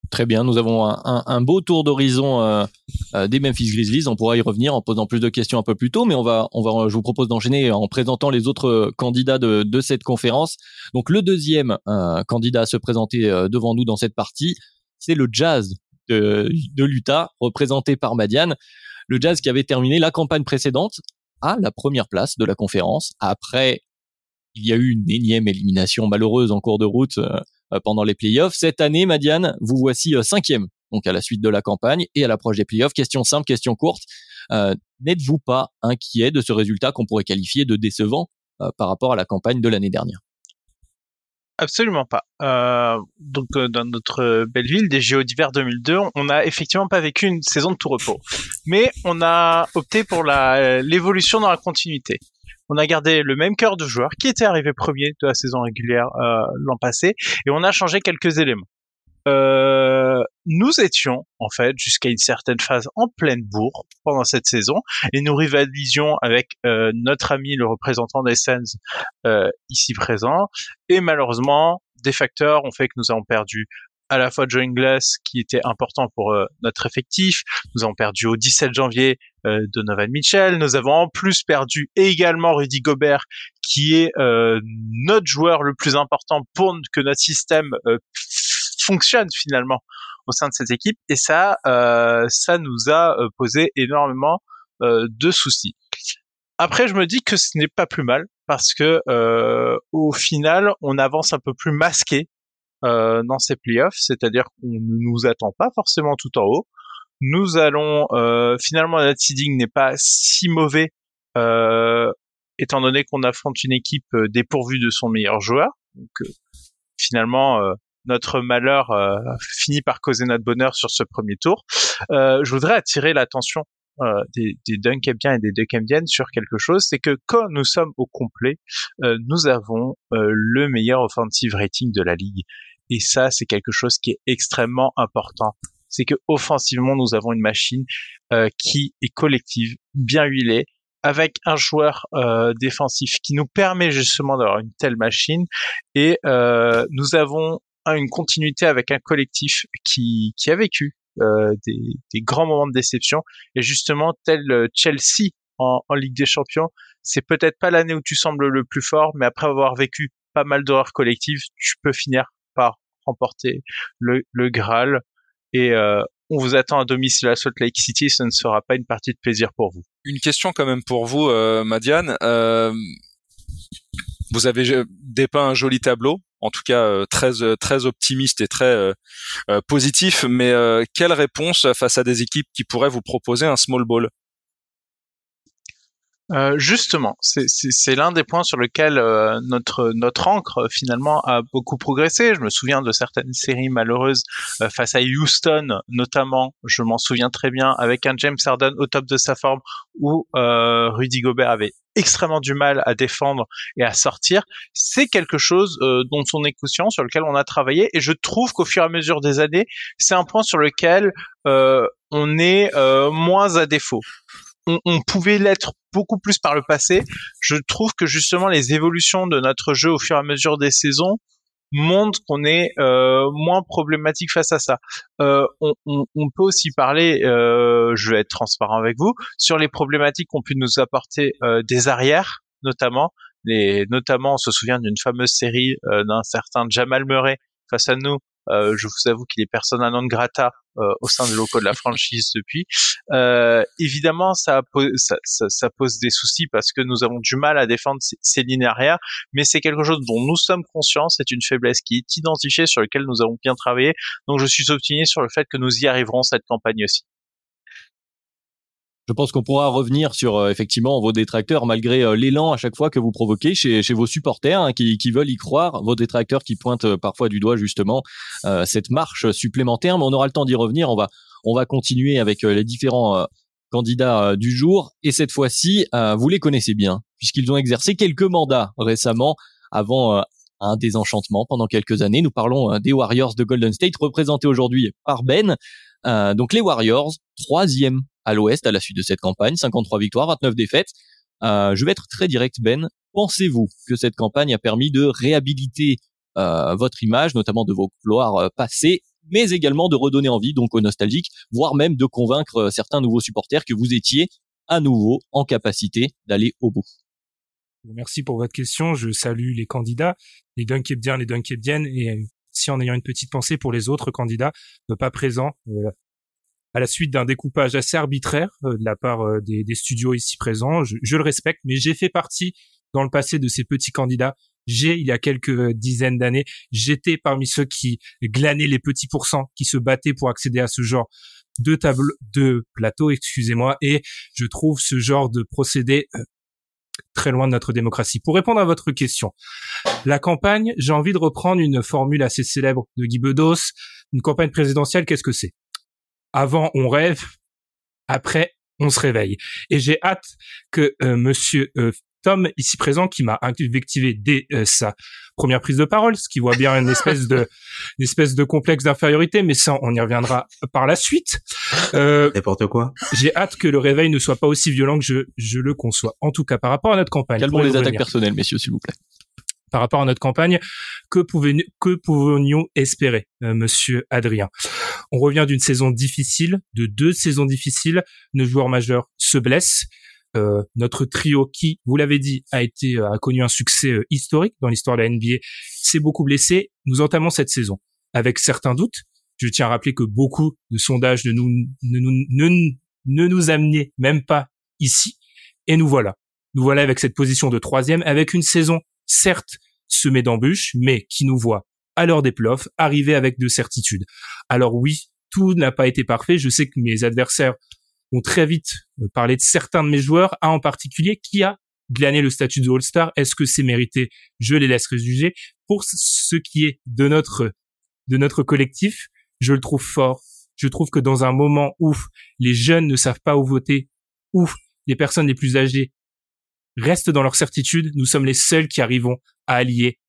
Très bien, nous avons un, beau tour d'horizon euh, euh, des Memphis Grizzlies. On pourra y revenir en posant plus de questions un peu plus tôt, mais on va, on va, je vous propose d'enchaîner en présentant les autres candidats de, de cette conférence. Donc le deuxième euh, candidat à se présenter devant nous dans cette partie, c'est le Jazz de, de l'Utah, représenté par Madiane. Le Jazz qui avait terminé la campagne précédente à la première place de la conférence. Après, il y a eu une énième élimination malheureuse en cours de route euh, pendant les playoffs. Cette année, Madiane, vous voici euh, cinquième, donc à la suite de la campagne et à l'approche des playoffs. Question simple, question courte. Euh, n'êtes-vous pas inquiet de ce résultat qu'on pourrait qualifier de décevant par rapport à la campagne de l'année dernière? Absolument pas. Euh, donc dans notre belle ville des JO d'hiver 2002, on n'a effectivement pas vécu une saison de tout repos, mais on a opté pour l'évolution dans la continuité on a gardé le même cœur de joueur qui était arrivé premier de la saison régulière euh, l'an passé, et on a changé quelques éléments. Euh, nous étions en fait jusqu'à une certaine phase en pleine bourre pendant cette saison et nous rivalisions avec euh, notre ami le représentant des Suns ici présent et malheureusement des facteurs ont fait que nous avons perdu à la fois Joe Ingles qui était important pour euh, notre effectif. Nous avons perdu au 17 janvier euh, Donovan Mitchell. Nous avons en plus perdu également Rudy Gobert qui est euh, notre joueur le plus important pour que notre système fonctionne finalement au sein de cette équipe. Et ça, ça nous a posé énormément de soucis. Après, je me dis que ce n'est pas plus mal parce que au final, on avance un peu plus masqué euh, dans ces playoffs, c'est-à-dire qu'on ne nous attend pas forcément tout en haut. Nous allons euh, finalement notre seeding n'est pas si mauvais euh, étant donné qu'on affronte une équipe euh, dépourvue de son meilleur joueur. Donc euh, finalement notre malheur finit par causer notre bonheur sur ce premier tour. je voudrais attirer l'attention euh, des, des et des Dunkabiennes sur quelque chose, c'est que quand nous sommes au complet, euh, nous avons euh, le meilleur offensive rating de la ligue. Et ça, c'est quelque chose qui est extrêmement important. C'est que offensivement, nous avons une machine qui est collective, bien huilée, avec un joueur défensif qui nous permet justement d'avoir une telle machine. Et nous avons une continuité avec un collectif qui, qui a vécu euh, des, des, grands moments de déception. Et justement, tel euh, Chelsea en, en Ligue des Champions, c'est peut-être pas l'année où tu sembles le plus fort, mais après avoir vécu pas mal d'horreurs collectives, tu peux finir par remporter le, le Graal. Et euh, on vous attend à domicile à Salt Lake City, ce ne sera pas une partie de plaisir pour vous. Une question quand même pour vous, euh, Madiane. Euh, vous avez dépeint un joli tableau en tout cas euh, très euh, très optimiste et très euh, positif. Mais quelle réponse face à des équipes qui pourraient vous proposer un small ball? Euh, justement, c'est l'un des points sur lequel euh, notre notre encre finalement a beaucoup progressé. Je me souviens de certaines séries malheureuses euh, face à Houston, notamment. Je m'en souviens très bien avec un James Harden au top de sa forme où Rudy Gobert avait extrêmement du mal à défendre et à sortir. C'est quelque chose dont on est conscient, sur lequel on a travaillé, et je trouve qu'au fur et à mesure des années, c'est un point sur lequel on est moins à défaut. On, on pouvait l'être beaucoup plus par le passé. Je trouve que justement les évolutions de notre jeu au fur et à mesure des saisons montrent qu'on est euh, moins problématique face à ça. Euh, on, on, on, peut aussi parler, euh, je vais être transparent avec vous, sur les problématiques qu'ont pu nous apporter euh, des arrières, notamment. Les, notamment, on se souvient d'une fameuse série euh, d'un certain Jamal Murray face à nous, euh, je vous avoue qu'il est persona non grata au sein des locaux de la franchise depuis. Euh, évidemment, ça, ça, ça, ça, pose des soucis parce que nous avons du mal à défendre ces, ces lignes arrière, mais c'est quelque chose dont nous sommes conscients. C'est une faiblesse qui est identifiée, sur laquelle nous avons bien travaillé. Donc, je suis optimiste sur le fait que nous y arriverons cette campagne aussi. Je pense qu'on pourra revenir sur euh, effectivement vos détracteurs malgré euh, l'élan à chaque fois que vous provoquez chez, chez vos supporters hein, qui, qui, veulent y croire, vos détracteurs qui pointent euh, parfois du doigt justement euh, cette marche supplémentaire. Mais on aura le temps d'y revenir. On va on va continuer avec les différents candidats du jour et cette fois-ci vous les connaissez bien puisqu'ils ont exercé quelques mandats récemment avant un désenchantement pendant quelques années. Nous parlons des Warriors de Golden State représentés aujourd'hui par Ben. donc les Warriors, troisième à l'Ouest à la suite de cette campagne. 53 victoires, 29 défaites. Euh, je vais être très direct, Ben. Pensez-vous que cette campagne a permis de réhabiliter euh, votre image, notamment de vos gloires euh, passées, mais également de redonner envie donc aux nostalgiques, voire même de convaincre euh, certains nouveaux supporters que vous étiez à nouveau en capacité d'aller au bout? Merci pour votre question. Je salue les candidats, les Dunkebdiens, les Dunkebdiennes, et si en ayant une petite pensée pour les autres candidats pas présents, euh, à la suite d'un découpage assez arbitraire euh, de la part euh, des, studios ici présents. Je, le respecte, mais j'ai fait partie dans le passé de ces petits candidats. J'ai, il y a quelques dizaines d'années, j'étais parmi ceux qui glanaient les petits pourcents, qui se battaient pour accéder à ce genre de table, de plateau, excusez-moi, et je trouve ce genre de procédé euh, très loin de notre démocratie. Pour répondre à votre question, la campagne, j'ai envie de reprendre une formule assez célèbre de Guy Bedos. Une campagne présidentielle, qu'est-ce que c'est? Avant on rêve, après on se réveille. Et j'ai hâte que euh, Monsieur euh, Tom ici présent, qui m'a invectivé dès euh, sa première prise de parole, ce qui voit bien une espèce de une espèce de complexe d'infériorité, mais ça on y reviendra par la suite. Euh, N'importe quoi. J'ai hâte que le réveil ne soit pas aussi violent que je je le conçois. En tout cas par rapport à notre campagne. Calmons les attaques personnelles, messieurs, s'il vous plaît par rapport à notre campagne, que, pouvait, que pouvions espérer, euh, Monsieur Adrien? On revient d'une saison difficile, de deux saisons difficiles. Nos joueurs majeurs se blessent. Euh, notre trio, qui, vous l'avez dit, a été euh, a connu un succès euh, historique dans l'histoire de la NBA, s'est beaucoup blessé. Nous entamons cette saison avec certains doutes. Je tiens à rappeler que beaucoup de sondages ne nous ne nous ne, ne nous amenaient même pas ici. Et nous voilà. Nous voilà avec cette position de troisième, avec une saison certes semé d'embûches, mais qui nous voit à l'heure des playoffs arriver avec de certitude. Alors oui, tout n'a pas été parfait. Je sais que mes adversaires ont très vite euh, parlé de certains de mes joueurs, un en particulier qui a glané le statut de All-Star. Est-ce que c'est mérité? Je les laisserai juger. Pour ce qui est de notre de notre collectif, je le trouve fort. Je trouve que dans un moment où les jeunes ne savent pas où voter, où les personnes les plus âgées restent dans leur certitude, nous sommes les seuls qui arrivons à allier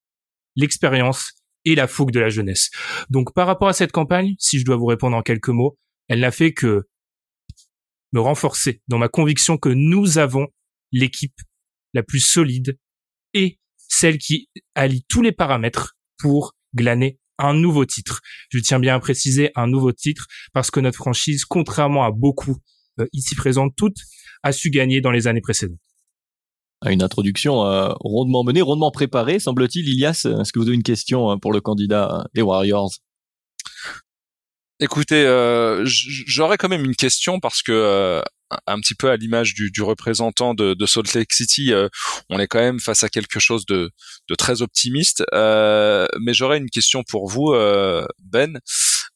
l'expérience et la fougue de la jeunesse. Donc par rapport à cette campagne, si je dois vous répondre en quelques mots, elle n'a fait que me renforcer dans ma conviction que nous avons l'équipe la plus solide et celle qui allie tous les paramètres pour glaner un nouveau titre. Je tiens bien à préciser un nouveau titre parce que notre franchise, contrairement à beaucoup euh, ici présentes toutes, a su gagner dans les années précédentes une introduction euh, rondement menée, rondement préparée, semble-t-il. Ilias, est-ce que vous avez une question euh, pour le candidat des Warriors? Écoutez, euh, j'aurais quand même une question parce que euh, un petit peu à l'image du, du, représentant de, de, Salt Lake City, euh, on est quand même face à quelque chose de, de très optimiste. Euh, mais j'aurais une question pour vous, Ben.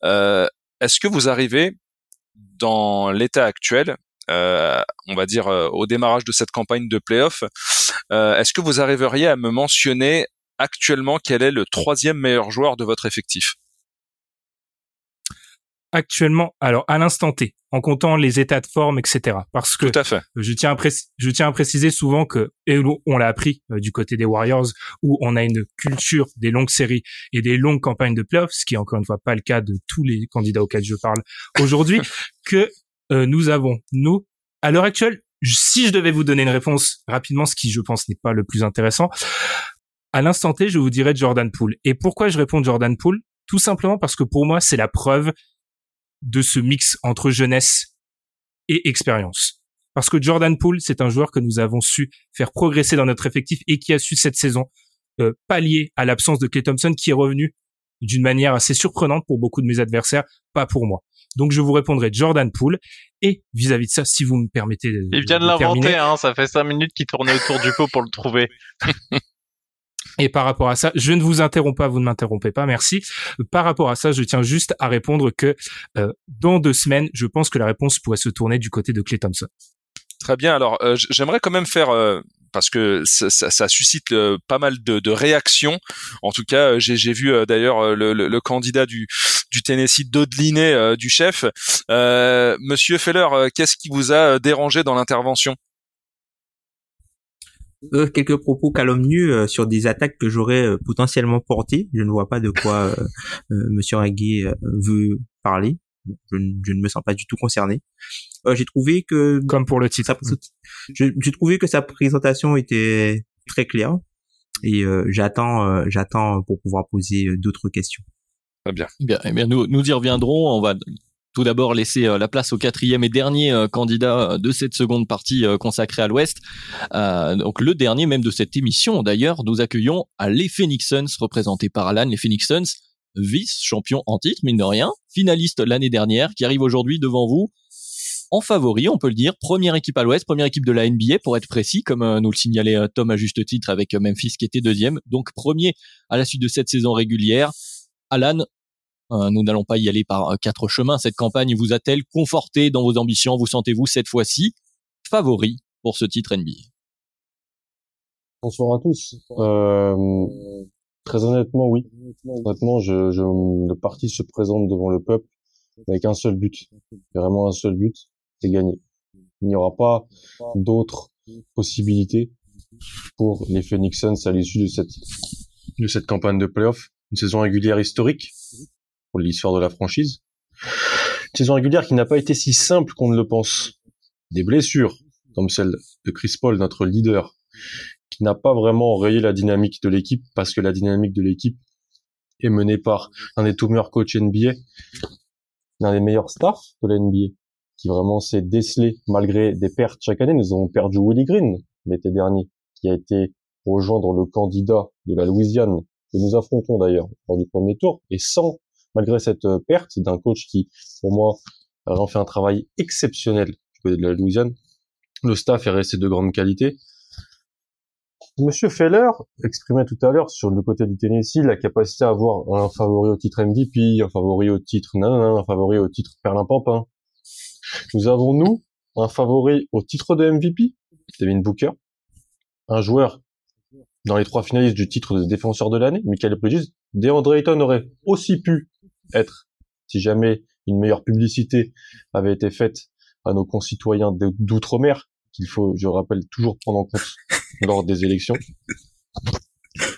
Est-ce que vous arrivez dans l'état actuel euh, on va dire euh, au démarrage de cette campagne de playoff. Euh, est-ce que vous arriveriez à me mentionner actuellement quel est le troisième meilleur joueur de votre effectif? Actuellement, alors à l'instant T, en comptant les états de forme, etc. Parce que Tout à fait. je tiens à je tiens à préciser souvent que et on l'a appris du côté des Warriors où on a une culture des longues séries et des longues campagnes de playoffs, ce qui est encore une fois pas le cas de tous les candidats auxquels je parle aujourd'hui, que euh, nous avons, nous, à l'heure actuelle, si je devais vous donner une réponse rapidement, ce qui je pense n'est pas le plus intéressant, à l'instant T, je vous dirais Jordan Poole. Et pourquoi je réponds Jordan Poole? Tout simplement parce que pour moi, c'est la preuve de ce mix entre jeunesse et expérience. Parce que Jordan Poole, c'est un joueur que nous avons su faire progresser dans notre effectif et qui a su cette saison euh, pallier à l'absence de Clay Thompson qui est revenu d'une manière assez surprenante pour beaucoup de mes adversaires, pas pour moi. Donc je vous répondrai Jordan Poole. Et vis-à-vis de ça, si vous me permettez de, Il vient de, l'inventer, hein, ça fait cinq minutes qu'il tournait autour du pot pour le trouver. Et par rapport à ça, je ne vous interromps pas, vous ne m'interrompez pas, merci. Par rapport à ça, je tiens juste à répondre que euh, dans deux semaines, je pense que la réponse pourrait se tourner du côté de Clay Thompson. Très bien. Alors, euh, j'aimerais quand même faire euh, parce que ça, ça, ça suscite euh, pas mal de, de, réactions. En tout cas, j'ai vu d'ailleurs le, le, le, candidat du, du Tennessee Dodliné du chef. Monsieur Feller, qu'est-ce qui vous a dérangé dans l'intervention? Euh, quelques propos calomnieux sur des attaques que j'aurais potentiellement portées. Je ne vois pas de quoi Monsieur Aguet veut parler. Je, je, ne me sens pas du tout concerné. Euh, j'ai trouvé que comme pour le titre, j'ai trouvé que sa présentation était très claire et euh, j'attends euh, j'attends pour pouvoir poser d'autres questions. Très bien. Bien, eh bien nous nous y reviendrons. On va tout d'abord laisser la place au quatrième et dernier candidat de cette seconde partie consacrée à l'Ouest. donc le dernier même de cette émission d'ailleurs, nous accueillons à les Phoenix Suns représentés par Alan, les Phoenix Suns, vice-champion en titre mine de rien, finaliste l'année dernière, qui arrive aujourd'hui devant vous en favori, on peut le dire. Première équipe à l'Ouest, première équipe de la NBA pour être précis, comme euh, nous le signalait euh, Tom à juste titre avec euh, Memphis qui était deuxième. Donc premier à la suite de cette saison régulière. Alan, nous n'allons pas y aller par quatre chemins. Cette campagne vous a-t-elle conforté dans vos ambitions? Vous sentez-vous cette fois-ci favori pour ce titre NBA Bonsoir à tous. très honnêtement, oui. Honnêtement, je, le parti se présente devant le peuple avec un seul but, vraiment un seul but, c'est gagné. Il n'y aura pas d'autres possibilités pour les Phoenix Suns à l'issue de cette, de cette campagne de playoff. Une saison régulière historique pour l'histoire de la franchise. Une saison régulière qui n'a pas été si simple qu'on ne le pense. Des blessures, comme celle de Chris Paul, notre leader, qui n'a pas vraiment rayé la dynamique de l'équipe parce que la dynamique de l'équipe est menée par un des tout meilleurs coachs NBA, l'un des meilleurs staffs de la NBA qui vraiment s'est décelé malgré des pertes chaque année. Nous avons perdu Willie Green l'été dernier, qui a été rejoindre le candidat de la Louisiane que nous affrontons d'ailleurs lors du premier tour. Et sans, malgré cette euh, perte d'un coach qui, pour moi, a vraiment fait un travail exceptionnel du côté de la Louisiane, le staff est resté de grande qualité. Monsieur Feller exprimait tout à l'heure sur le côté du Tennessee la capacité à avoir un favori au titre MVP, un favori au titre nanana, un favori au titre Perlin-Pampin. Nous avons, nous, un favori au titre de MVP, Devin Booker, un joueur dans les trois finalistes du titre de défenseur de l'année, Michael Bridges. DeAndre Ayton aurait aussi pu être, si jamais une meilleure publicité avait été faite à nos concitoyens d'outre-mer, qu'il faut, je rappelle, toujours prendre en compte lors des élections.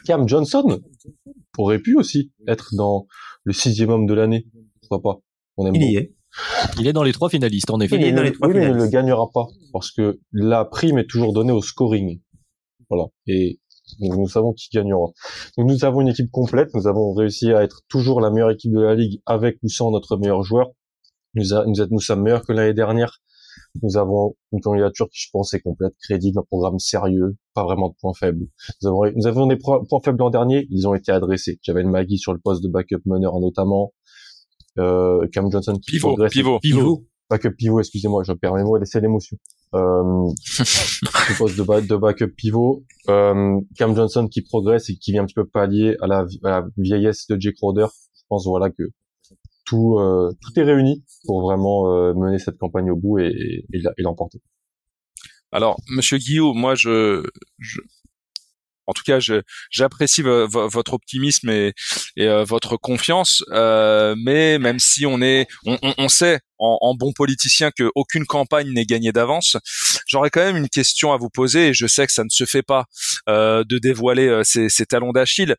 Cam Johnson aurait pu aussi être dans le sixième homme de l'année. Pourquoi pas On aime Il y est. Il est dans les trois finalistes, en effet. Il est dans les trois oui, mais il ne le gagnera pas parce que la prime est toujours donnée au scoring. Voilà. Et nous savons qui gagnera. Donc nous avons une équipe complète. Nous avons réussi à être toujours la meilleure équipe de la ligue avec ou sans notre meilleur joueur. Nous, nous, nous sommes meilleurs que l'année dernière. Nous avons une candidature qui, je pense, est complète, crédible, un programme sérieux, pas vraiment de points faibles. Nous avons, nous avons des points faibles l'an dernier, ils ont été adressés. J'avais le Maggie sur le poste de backup meneur notamment euh, Cam Johnson qui pivot, pivot, pivot, pas que pivot, excusez-moi, je perds mes mots, laissez l'émotion. Euh, je poste de, de backup pivot, euh, Cam Johnson qui progresse et qui vient un petit peu pallier à la, à la vieillesse de Jake Crowder. Je pense voilà que tout euh, tout est réuni pour vraiment euh, mener cette campagne au bout et, et, et l'emporter. Alors, Monsieur Guillaume, moi, je, je, en tout cas, j'apprécie votre optimisme et, euh, votre confiance, euh, mais même si on est, on, on sait en, en, bon politicien qu'aucune campagne n'est gagnée d'avance, j'aurais quand même une question à vous poser. Et je sais que ça ne se fait pas euh, de dévoiler euh, ces, ces talons d'Achille,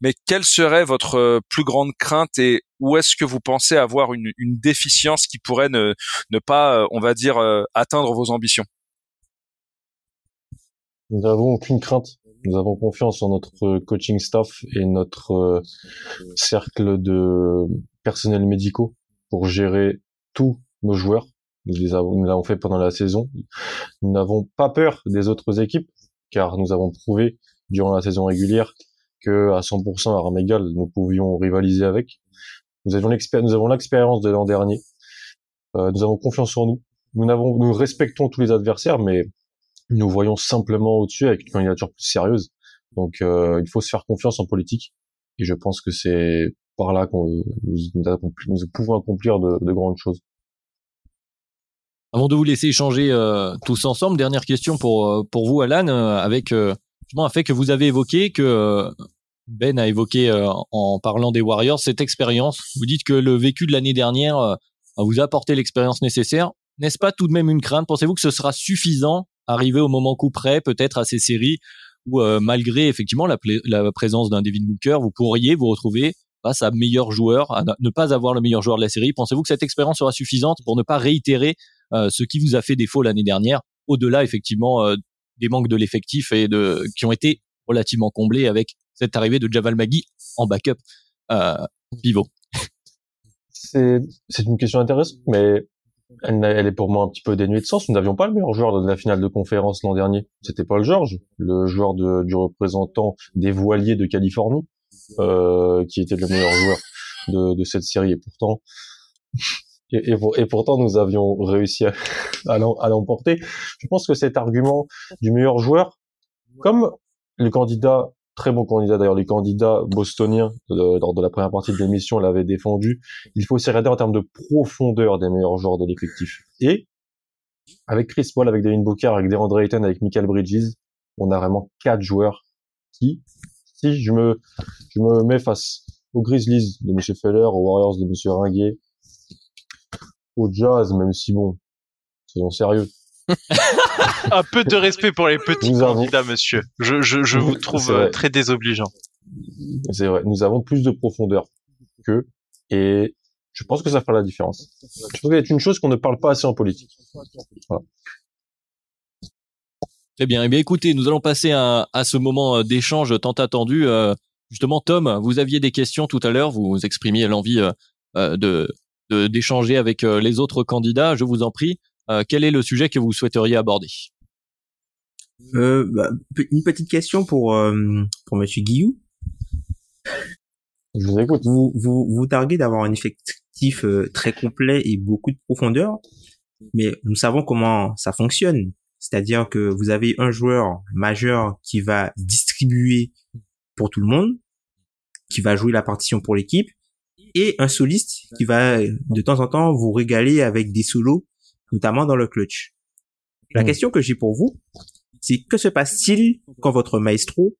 mais quelle serait votre euh, plus grande crainte et où est-ce que vous pensez avoir une, une déficience qui pourrait ne, ne pas, on va dire, atteindre vos ambitions? Nous n'avons aucune crainte. Nous avons confiance en notre coaching staff et notre euh, cercle de personnels médicaux pour gérer tous nos joueurs. Nous les avons, nous l'avons fait pendant la saison. Nous n'avons pas peur des autres équipes car nous avons prouvé durant la saison régulière que à 100% à armes égales, nous pouvions rivaliser avec. Nous l'expérience, nous avons l'expérience de l'an dernier. Euh, nous avons confiance en nous. Nous n'avons, nous respectons tous les adversaires, mais nous voyons simplement au-dessus avec une candidature plus sérieuse. Donc, euh, il faut se faire confiance en politique. Et je pense que c'est par là qu'on nous, nous, pouvons accomplir de, de, grandes choses. Avant de vous laisser échanger euh, tous ensemble, dernière question pour euh, pour vous, Alan, euh, avec euh, un fait que vous avez évoqué, que Ben a évoqué en parlant des Warriors, cette expérience. Vous dites que le vécu de l'année dernière vous a apporté l'expérience nécessaire. N'est-ce pas tout de même une crainte? Pensez-vous que ce sera suffisant, arrivé au moment coup près, peut-être à ces séries où, malgré effectivement la, la présence d'un Devin Booker, vous pourriez vous retrouver face à meilleur joueur, à ne pas avoir le meilleur joueur de la série Pensez-vous que cette expérience sera suffisante pour ne pas réitérer euh, ce qui vous a fait défaut l'année dernière, au-delà effectivement euh, des manques de l'effectif et de qui ont été relativement comblés avec cette arrivée de Javal Magui en backup euh, pivot? C'est une question intéressante, mais elle, est pour moi un petit peu dénuée de sens. Nous n'avions pas le meilleur joueur de la finale de conférence l'an dernier. C'était Paul George, le joueur du représentant des voiliers de Californie, euh, qui était le meilleur joueur de, cette série. Et pourtant, et, pourtant nous avions réussi à l'emporter. Je pense que cet argument du meilleur joueur, comme le candidat, très bon candidat d'ailleurs, les candidats bostoniens lors de la première partie de l'émission l'avaient défendu, il faut aussi regarder en termes de profondeur des meilleurs joueurs de l'effectif. Et avec Chris Paul, avec Devin Booker, avec DeAndre Ayton, avec Michael Bridges, on a vraiment quatre joueurs qui, si je me, je me mets face aux Grizzlies de M. Feller, aux Warriors de M. Ringuet, au jazz, même si bon, soyons sérieux. un peu de respect pour les petits candidats, monsieur. Je, je, je vous trouve euh, très désobligeant. C'est vrai. Nous avons plus de profondeur que et je pense que ça fera la différence. Je pense que c'est une chose qu'on ne parle pas assez en politique. Voilà. Très bien. Eh bien, écoutez, nous allons passer à, à ce moment euh, d'échange tant attendu. Euh, justement, Tom, vous aviez des questions tout à l'heure. Vous exprimiez l'envie de d'échanger avec les autres candidats. Je vous en prie, quel est le sujet que vous souhaiteriez aborder? Euh, bah, Une petite question pour euh, pour Monsieur Guillou. Je vous écoute. Vous vous, vous targuez d'avoir un effectif très complet et beaucoup de profondeur, mais nous savons comment ça fonctionne. C'est-à-dire que vous avez un joueur majeur qui va distribuer pour tout le monde, qui va jouer la partition pour l'équipe, et un soliste qui va de temps en temps vous régaler avec des solos, notamment dans le clutch. La mm. question que j'ai pour vous, c'est que se passe-t-il quand votre maestro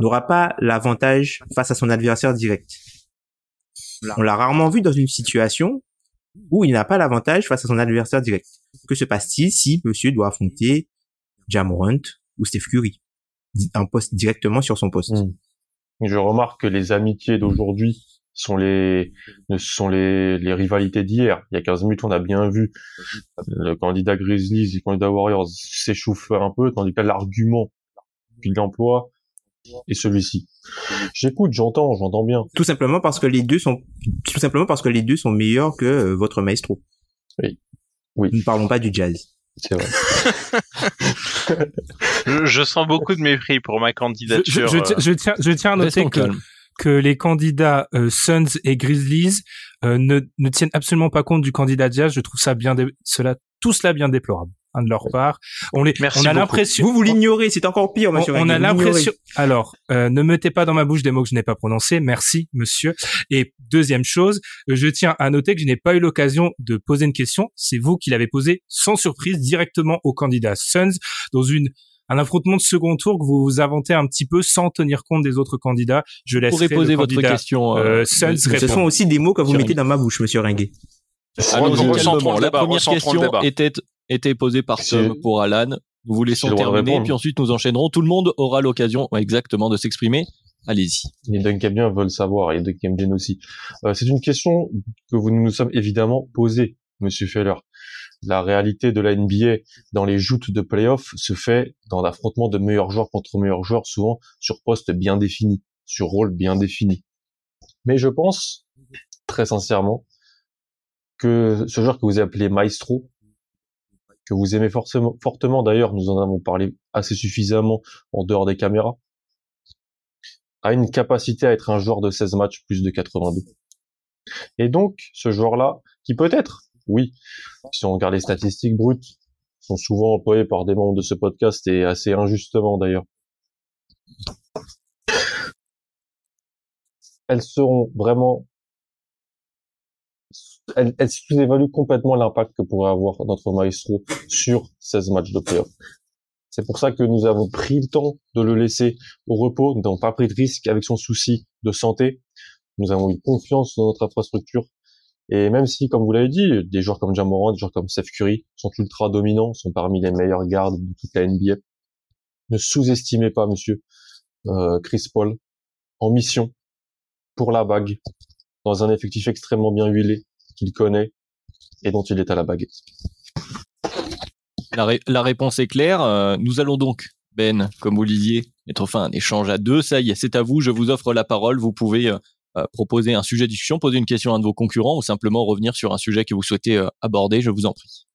n'aura pas l'avantage face à son adversaire direct? On l'a rarement vu dans une situation où il n'a pas l'avantage face à son adversaire direct. Que se passe-t-il si monsieur doit affronter Jamorant ou Steph Curry? En poste directement sur son poste mm. Je remarque que les amitiés d'aujourd'hui sont les sont les, les rivalités d'hier. Il y a 15 minutes, on a bien vu le candidat Grizzlies et le candidat Warriors s'échauffer un peu, tandis que l'argument qu'il emploie est celui-ci. J'écoute, j'entends, j'entends bien. Tout simplement parce que les deux sont tout simplement parce que les deux sont meilleurs que euh, votre maestro. Oui. Oui. Nous ne parlons pas du jazz. C'est vrai. je, je, sens beaucoup de mépris pour ma candidature. Je, je, je tiens, je tiens à noter que, que les candidats euh, Suns et Grizzlies euh, ne, ne tiennent absolument pas compte du candidat Jazz. Je trouve ça bien, cela, tout cela bien déplorable hein, de leur part. On les, Merci on a l'impression. Vous vous l'ignorez, c'est encore pire, monsieur. On, on a l'impression. Alors, euh, ne mettez pas dans ma bouche des mots que je n'ai pas prononcés. Merci, monsieur. Et deuxième chose, je tiens à noter que je n'ai pas eu l'occasion de poser une question. C'est vous qui l'avez posée sans surprise directement au candidat Suns dans une un affrontement de second tour que vous vous inventez un petit peu sans tenir compte des autres candidats. Je laisse poser votre question. Euh, Suns ce sont aussi des mots que vous mettez dans ma bouche, monsieur Ringuet. Allons-y La première question était était posée par Tom pour Alan. Nous vous laissons terminer, puis ensuite nous enchaînerons. Tout le monde aura l'occasion exactement de s'exprimer. Allez-y. Les Duncabiens veulent savoir, et les aussi. Euh, c'est une question que vous nous sommes évidemment posée, Monsieur Feller. La réalité de la NBA dans les joutes de playoffs se fait dans l'affrontement de meilleurs joueurs contre meilleurs joueurs, souvent sur poste bien défini, sur rôle bien défini. Mais je pense, très sincèrement, que ce joueur que vous appelez Maestro, que vous aimez fortement d'ailleurs, nous en avons parlé assez suffisamment en dehors des caméras, a une capacité à être un joueur de 16 matchs plus de 82. Et donc, ce joueur-là, qui peut-être, oui, si on regarde les statistiques brutes, sont souvent employés par des membres de ce podcast et assez injustement d'ailleurs. Elles seront vraiment, elles, elles sous-évaluent complètement l'impact que pourrait avoir notre maestro sur 16 matchs de playoff. C'est pour ça que nous avons pris le temps de le laisser au repos. Nous n'avons pas pris de risque avec son souci de santé. Nous avons eu confiance dans notre infrastructure. Et même si, comme vous l'avez dit, des joueurs comme Jamoran, des joueurs comme Steph Curry sont ultra dominants, sont parmi les meilleurs gardes de toute la NBA, ne sous-estimez pas, monsieur euh, Chris Paul, en mission pour la bague, dans un effectif extrêmement bien huilé qu'il connaît et dont il est à la baguette. La, ré- la réponse est claire. Euh, nous allons donc, Ben, comme vous disiez, mettre fin à un échange à deux. Ça y est, c'est à vous. Je vous offre la parole. Vous pouvez euh, proposer un sujet de discussion, poser une question à un de vos concurrents ou simplement revenir sur un sujet que vous souhaitez euh, aborder. Je vous en prie.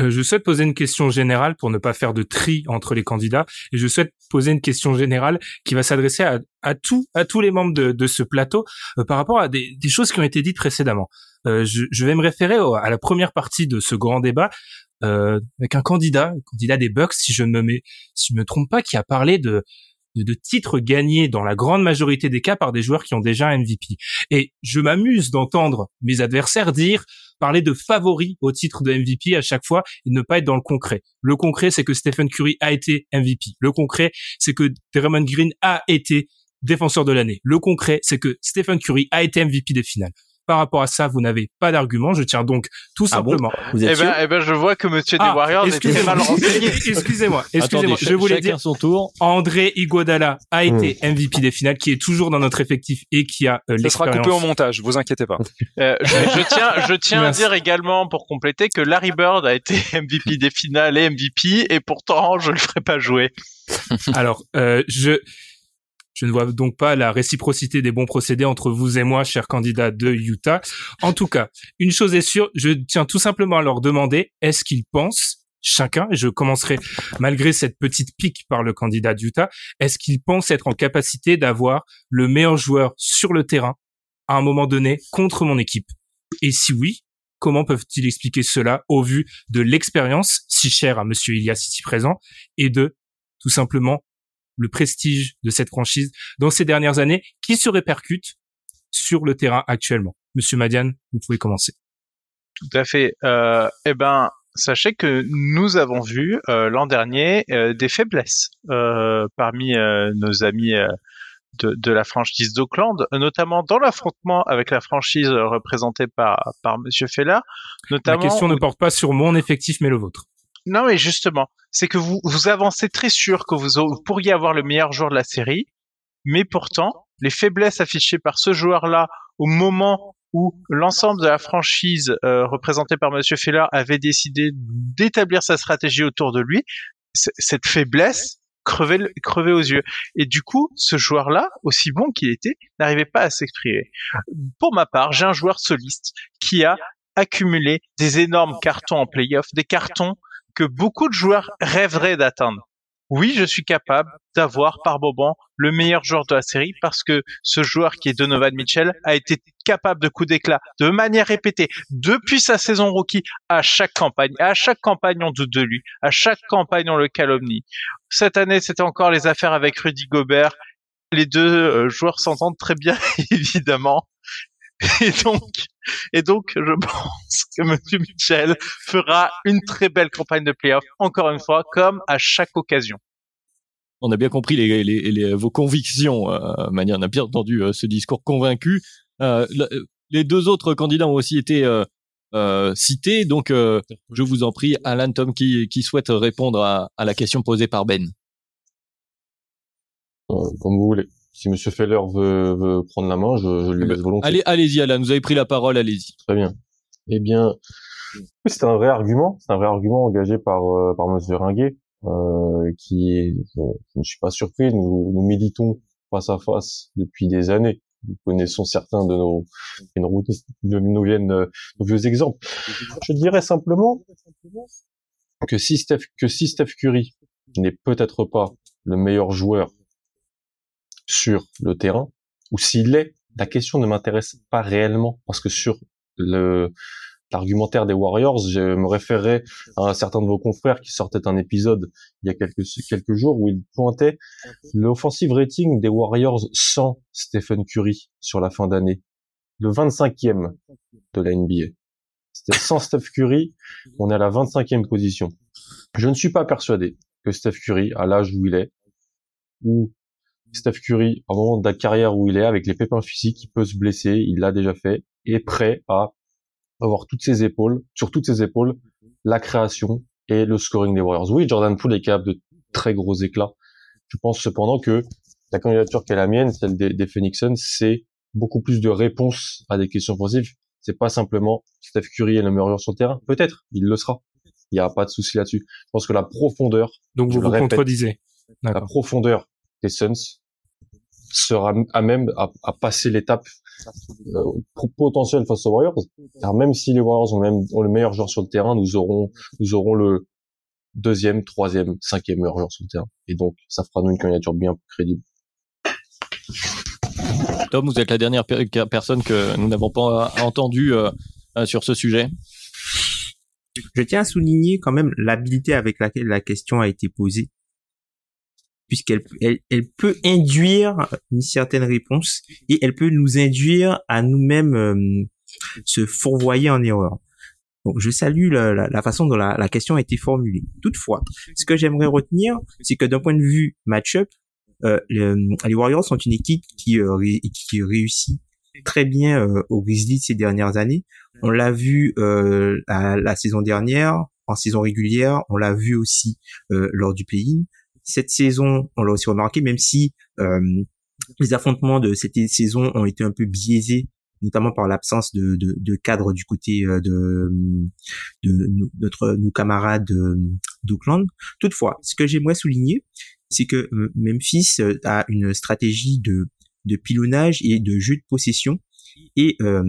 Euh, je souhaite poser une question générale pour ne pas faire de tri entre les candidats et je souhaite poser une question générale qui va s'adresser à, tous à tous les membres de, ce plateau euh, par rapport à des, choses qui ont été dites précédemment. Euh, je, vais me référer à la première partie de ce grand débat euh, avec un candidat, un candidat des Bucks, si je ne me trompe pas, qui a parlé de de, titres gagnés dans la grande majorité des cas par des joueurs qui ont déjà un MVP. Et je m'amuse d'entendre mes adversaires dire parler de favoris au titre de MVP à chaque fois et ne pas être dans le concret. Le concret, c'est que Stephen Curry a été MVP. Le concret, c'est que Draymond Green a été défenseur de l'année. Le concret, c'est que Stephen Curry a été MVP des finales. Par rapport à ça, vous n'avez pas d'argument. Je tiens donc tout Ah bon simplement. Vous Eh êtes ben, eh ben, je vois que Monsieur des Ah, Warriors est très mal renseigné. excusez-moi, excusez-moi. Je voulais dire son tour. André Iguodala a été MVP des finales, qui est toujours dans notre effectif et qui a euh, Ça sera l'expérience. coupé au montage, vous inquiétez pas. Euh, je, je tiens, je tiens à dire également pour compléter que Larry Bird a été MVP des finales et MVP et pourtant je le ferai pas jouer. Alors, euh, je je ne vois donc pas la réciprocité des bons procédés entre vous et moi, chers candidats de Utah. En tout cas, une chose est sûre, je tiens tout simplement à leur demander est-ce qu'ils pensent chacun, et je commencerai malgré cette petite pique par le candidat d'Utah, est-ce qu'ils pensent être en capacité d'avoir le meilleur joueur sur le terrain à un moment donné contre mon équipe? Et si oui, comment peuvent-ils expliquer cela au vu de l'expérience si chère à Monsieur Ilias ici présent et de tout simplement le prestige de cette franchise dans ces dernières années qui se répercute sur le terrain actuellement. Monsieur Madian, vous pouvez commencer. Tout à fait. Euh, eh ben, sachez que nous avons vu euh, l'an dernier euh, des faiblesses euh, parmi euh, nos amis euh, de, de la franchise d'Auckland, notamment dans l'affrontement avec la franchise représentée par par Monsieur Feller. La Notamment, question ne porte pas sur mon effectif mais le vôtre. Non, mais justement, c'est que vous vous avancez très sûr que vous, vous pourriez avoir le meilleur joueur de la série, mais pourtant, les faiblesses affichées par ce joueur-là au moment où l'ensemble de la franchise euh, représentée par Monsieur Feller avait décidé d'établir sa stratégie autour de lui, cette faiblesse crevait, crevait aux yeux. Et du coup, ce joueur-là, aussi bon qu'il était, n'arrivait pas à s'exprimer. Pour ma part, j'ai un joueur soliste qui a accumulé des énormes cartons en playoff, des cartons que beaucoup de joueurs rêveraient d'atteindre. Oui, je suis capable d'avoir par moment le meilleur joueur de la série parce que ce joueur qui est Donovan Mitchell a été capable de coups d'éclat de manière répétée depuis sa saison rookie à chaque campagne. À chaque campagne, on doute de lui. À chaque campagne, on le calomnie. Cette année, c'était encore les affaires avec Rudy Gobert. Les deux euh, joueurs s'entendent très bien, évidemment. Et donc, et donc, je pense que Monsieur Mitchell fera une très belle campagne de playoff, encore une fois, comme à chaque occasion. On a bien compris les, les, les- vos convictions, euh, Mania. On a bien entendu euh, ce discours convaincu. Euh, le- les deux autres candidats ont aussi été euh, euh, cités, donc euh, je vous en prie, Alan Tom, qui, qui souhaite répondre à, à la question posée par Ben. Euh, comme vous voulez. Si Monsieur Feller veut, veut prendre la main, je, je lui Eh ben, laisse volontiers. Allez, allez-y, Alan. Vous avez pris la parole. Allez-y. Très bien. Eh bien, c'est un vrai argument. C'est un vrai argument engagé par euh, par Monsieur Ringuet, euh, qui est. Bon, je ne suis pas surpris. Nous, nous militons face à face depuis des années. Nous connaissons certains de nos de nous viennent euh, nos vieux exemples. Je dirais simplement que si Steph que si Steph Curry n'est peut-être pas le meilleur joueur sur le terrain, ou s'il l'est, la question ne m'intéresse pas réellement parce que sur le l'argumentaire des Warriors, je me référerais à un certain de vos confrères qui sortait un épisode il y a quelques quelques jours où il pointait l'offensive rating des Warriors sans Stephen Curry sur la fin d'année, le 25e de la NBA. Sans Steph Curry, on est à la 25e position. Je ne suis pas persuadé que Steph Curry, à l'âge où il est, ou Steph Curry, au moment de la carrière où il est, avec les pépins physiques, il peut se blesser, il l'a déjà fait, est prêt à avoir toutes ses épaules, sur toutes ses épaules, la création et le scoring des Warriors. Oui, Jordan Poole est capable de très gros éclats. Je pense cependant que la candidature qui est la mienne, celle des, des Phoenix Suns, c'est beaucoup plus de réponses à des questions offensives. C'est pas simplement Steph Curry est le meilleur joueur sur le terrain. Peut-être, il le sera. Il n'y a pas de souci là-dessus. Je pense que la profondeur. Donc vous vous répète, contredisez. La profondeur des Suns sera à même à, à passer l'étape euh, potentielle face aux Warriors. Car même si les Warriors ont, même, ont le meilleur joueur sur le terrain, nous aurons nous aurons le deuxième, troisième, cinquième meilleur joueur sur le terrain. Et donc, ça fera nous une candidature bien plus crédible. Tom, vous êtes la dernière per personne que nous n'avons pas entendue euh, euh, sur ce sujet. Je tiens à souligner quand même l'habilité avec laquelle la question a été posée, puisqu'elle elle, elle peut induire une certaine réponse et elle peut nous induire à nous-mêmes euh, se fourvoyer en erreur. Donc, je salue la, la, la façon dont la, la, question a été formulée. Toutefois, ce que j'aimerais retenir, c'est que d'un point de vue match-up, euh, les, Warriors sont une équipe qui, euh, qui réussit très bien euh, aux Grizzlies ces dernières années. On l'a vu euh, la, la, saison dernière, en saison régulière, on l'a vu aussi euh, lors du play-in. Cette saison, on l'a aussi remarqué, même si les affrontements de cette saison ont été un peu biaisés notamment par l'absence de, de, de, cadre du côté de, de, de notre nos camarades d'Oakland. Toutefois, ce que j'aimerais souligner, c'est que Memphis a une stratégie de, de pilonnage et de jeu de possession et euh,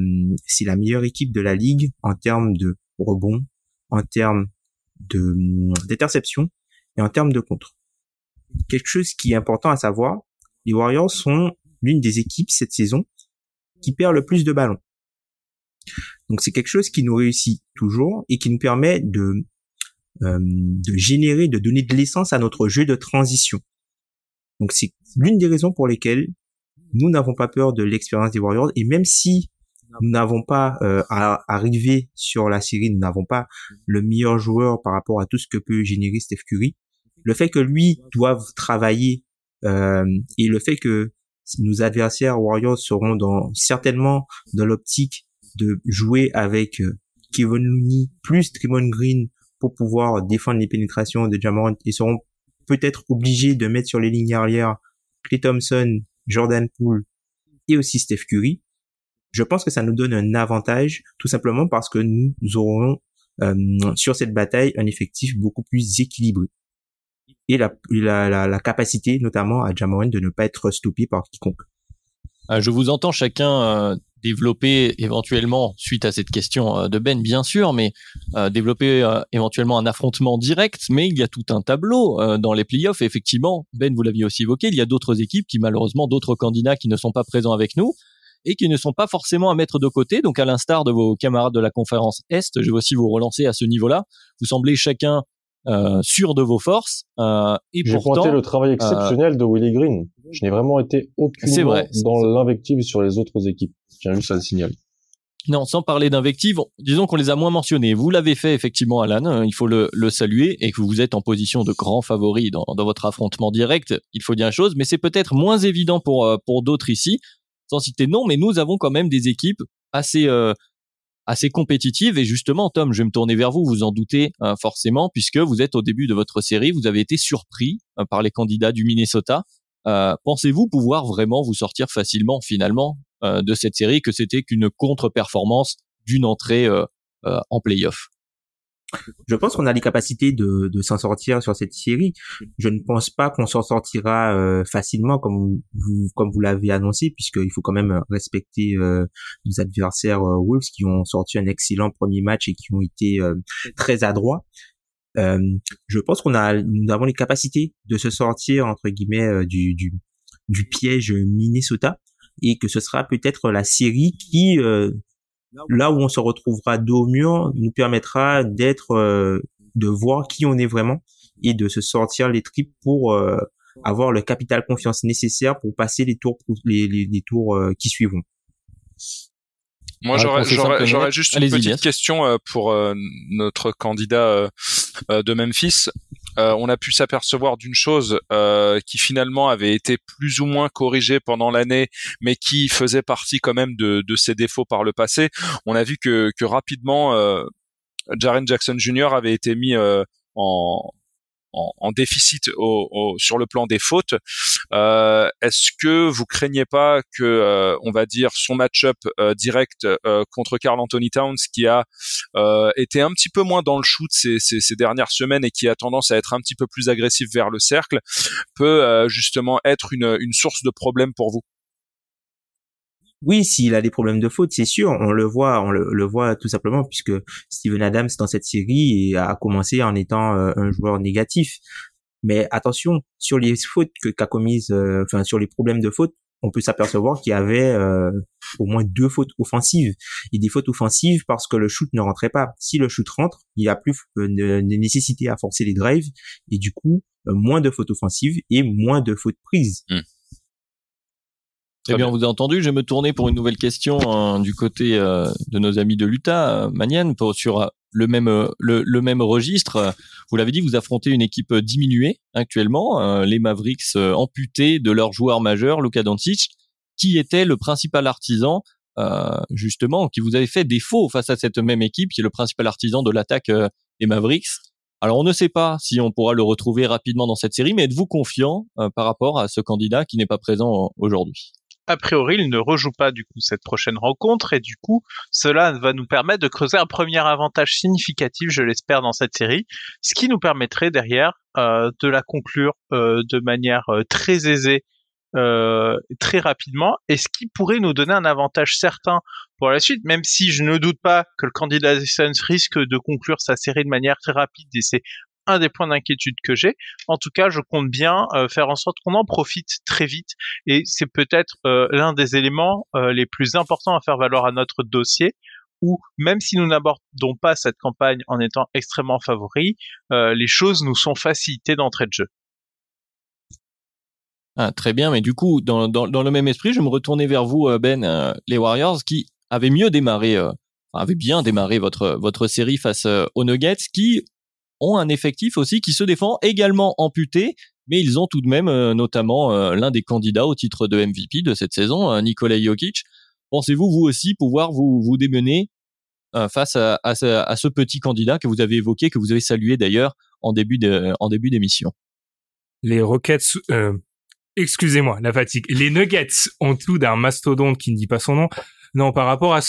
c'est la meilleure équipe de la ligue en termes de rebond, en termes de d'interception et en termes de contre. Quelque chose qui est important à savoir, les Warriors sont l'une des équipes cette saison qui perd le plus de ballons. Donc c'est quelque chose qui nous réussit toujours et qui nous permet de euh, de générer, de donner de l'essence à notre jeu de transition. Donc c'est l'une des raisons pour lesquelles nous n'avons pas peur de l'expérience des Warriors et même si nous n'avons pas euh, à arriver sur la série, nous n'avons pas le meilleur joueur par rapport à tout ce que peut générer Steph Curry. Le fait que lui doive travailler euh, et le fait que nos adversaires Warriors seront dans certainement dans l'optique de jouer avec euh, Kevin Looney plus Draymond Green pour pouvoir défendre les pénétrations de Jamorant et seront peut-être obligés de mettre sur les lignes arrière Clay Thompson, Jordan Poole et aussi Steph Curry. Je pense que ça nous donne un avantage tout simplement parce que nous aurons euh, sur cette bataille un effectif beaucoup plus équilibré et la, la, la, la capacité notamment à Jamorant de ne pas être stoppé par quiconque. Euh, je vous entends chacun euh, développer éventuellement, suite à cette question euh, de Ben, bien sûr, mais développer éventuellement un affrontement direct, mais il y a tout un tableau dans les playoffs. Et effectivement, Ben, vous l'aviez aussi évoqué, il y a d'autres équipes qui, malheureusement, d'autres candidats qui ne sont pas présents avec nous et qui ne sont pas forcément à mettre de côté. Donc, à l'instar de vos camarades de la conférence Est, je vais aussi vous relancer à ce niveau-là. Vous semblez chacun euh, sûr de vos forces. Euh, et J'ai pointé le travail exceptionnel euh, de Willie Green. Je n'ai vraiment été aucunement vrai, dans l'invective sur les autres équipes. J'ai juste à le signaler. Non, sans parler d'invective, disons qu'on les a moins mentionnés. Vous l'avez fait effectivement, Alan. Hein, il faut le, le, saluer et que vous êtes en position de grand favori dans, dans votre affrontement direct. Il faut dire une chose, mais c'est peut-être moins évident pour euh, pour d'autres ici. Sans citer non, mais nous avons quand même des équipes assez euh, assez compétitive. Et justement, Tom, je vais me tourner vers vous, vous en doutez euh, forcément, puisque vous êtes au début de votre série, vous avez été surpris euh, par les candidats du Minnesota. Euh, Pensez-vous pouvoir vraiment vous sortir facilement finalement de cette série, que c'était qu'une contre-performance d'une entrée en playoff? Je pense qu'on a les capacités de, de s'en sortir sur cette série. Je ne pense pas qu'on s'en sortira euh, facilement comme vous comme vous l'avez annoncé, puisqu'il faut quand même respecter euh, nos adversaires euh, Wolves qui ont sorti un excellent premier match et qui ont été très adroits. je pense qu'on a nous avons les capacités de se sortir entre guillemets du, du du piège Minnesota et que ce sera peut-être la série qui là où on se retrouvera dos au mur nous permettra d'être euh, de voir qui on est vraiment et de se sortir les tripes pour euh, avoir le capital confiance nécessaire pour passer les tours les, les, tours euh, qui suivront. Moi, j'aurais, j'aurais, juste une petite question pour notre candidat de Memphis. Euh, on a pu s'apercevoir d'une chose euh, qui finalement avait été plus ou moins corrigée pendant l'année, mais qui faisait partie quand même de, ses défauts par le passé. On a vu que, rapidement, euh, Jaren Jackson Jr. avait été mis en, en, déficit au, sur le plan des fautes. Euh, Est-ce que vous craignez pas que, euh, on va dire, son match-up euh, direct euh, contre Carl Anthony Towns, qui a été un petit peu moins dans le shoot ces, ces, ces, dernières semaines et qui a tendance à être un petit peu plus agressif vers le cercle, peut justement être une, une source de problème pour vous? Oui, s'il a des problèmes de faute, c'est sûr, on le voit, on le, voit tout simplement puisque Steven Adams dans cette série a commencé en étant euh, un joueur négatif. Mais attention, sur les fautes que qu'a commises, euh, sur les problèmes de faute, on peut s'apercevoir qu'il y avait euh, au moins deux fautes offensives et des fautes offensives parce que le shoot ne rentrait pas. Si le shoot rentre, il y a plus de, nécessité à forcer les drives et du coup moins de fautes offensives et moins de fautes prises. Eh bien, on vous a entendu. Je vais me tourner pour une nouvelle question hein, du côté euh, de nos amis de l'Utah, euh, pour, sur euh, le même euh, le, même registre. Vous l'avez dit, vous affrontez une équipe diminuée actuellement, les Mavericks amputés de leur joueur majeur, Luka Doncic, qui était le principal artisan justement, qui vous avait fait défaut face à cette même équipe, qui est le principal artisan de l'attaque des Mavericks. Alors on ne sait pas si on pourra le retrouver rapidement dans cette série, mais êtes-vous confiant par rapport à ce candidat qui n'est pas présent aujourd'hui? A priori, il ne rejoue pas du coup cette prochaine rencontre et du coup, cela va nous permettre de creuser un premier avantage significatif, je l'espère, dans cette série, ce qui nous permettrait derrière euh, de la conclure euh, de manière euh, très aisée, très rapidement, et ce qui pourrait nous donner un avantage certain pour la suite, même si je ne doute pas que le candidat Suns risque de conclure sa série de manière très rapide, et c'est un des points d'inquiétude que j'ai. En tout cas, je compte bien euh, faire en sorte qu'on en profite très vite et c'est peut-être euh, l'un des éléments euh, les plus importants à faire valoir à notre dossier où même si nous n'abordons pas cette campagne en étant extrêmement favoris, les choses nous sont facilitées d'entrée de jeu. Ah, très bien, mais du coup, dans, dans, dans, le même esprit, je me retournais vers vous, Ben, les Warriors, qui avaient mieux démarré, avaient bien démarré votre votre série face aux Nuggets, qui ont un effectif aussi qui se défend également amputé, mais ils ont tout de même euh, notamment euh, l'un des candidats au titre de MVP de cette saison, euh, Nikola Jokic. Pensez-vous vous aussi pouvoir vous vous démener face à, à, ce, petit candidat que vous avez évoqué, que vous avez salué d'ailleurs en début en début d'émission? Les Rockets, excusez-moi, la fatigue. Les Nuggets ont tout d'un mastodonte qui ne dit pas son nom. Non, par rapport à,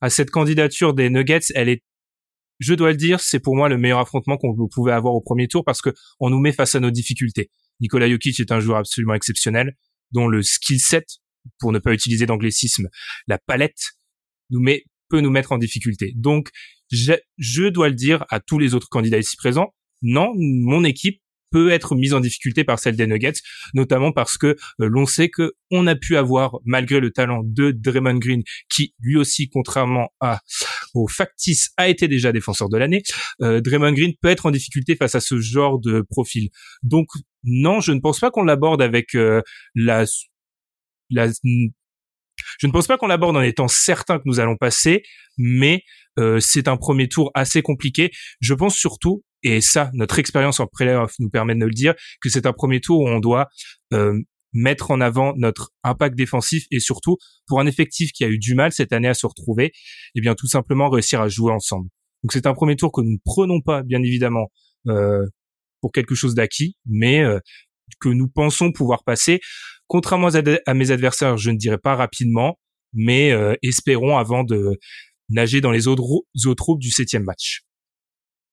à cette candidature des Nuggets, elle est je dois le dire, c'est pour moi le meilleur affrontement qu'on pouvait avoir au premier tour parce que on nous met face à nos difficultés. Nikola Jokic est un joueur absolument exceptionnel dont le skill set, pour ne pas utiliser d'anglicisme, la palette nous met peut nous mettre en difficulté. Donc je, je dois le dire à tous les autres candidats ici présents, non, mon équipe peut être mise en difficulté par celle des Nuggets, notamment parce que euh, l'on sait que on a pu avoir, malgré le talent de Draymond Green, qui lui aussi, contrairement à factice, a été déjà défenseur de l'année, euh, Draymond Green peut être en difficulté face à ce genre de profil. Donc non, je ne pense pas qu'on l'aborde avec euh, la la je ne pense pas qu'on l'aborde en étant certain que nous allons passer, mais euh, c'est un premier tour assez compliqué. Je pense surtout, et ça, notre expérience en playoff nous permet de le dire, que c'est un premier tour où on doit euh, mettre en avant notre impact défensif et surtout pour un effectif qui a eu du mal cette année à se retrouver, eh bien tout simplement réussir à jouer ensemble. Donc c'est un premier tour que nous ne prenons pas bien évidemment euh, pour quelque chose d'acquis, mais que nous pensons pouvoir passer. Contrairement à mes adversaires, je ne dirais pas rapidement, mais espérons avant de nager dans les autres, eaux du septième match.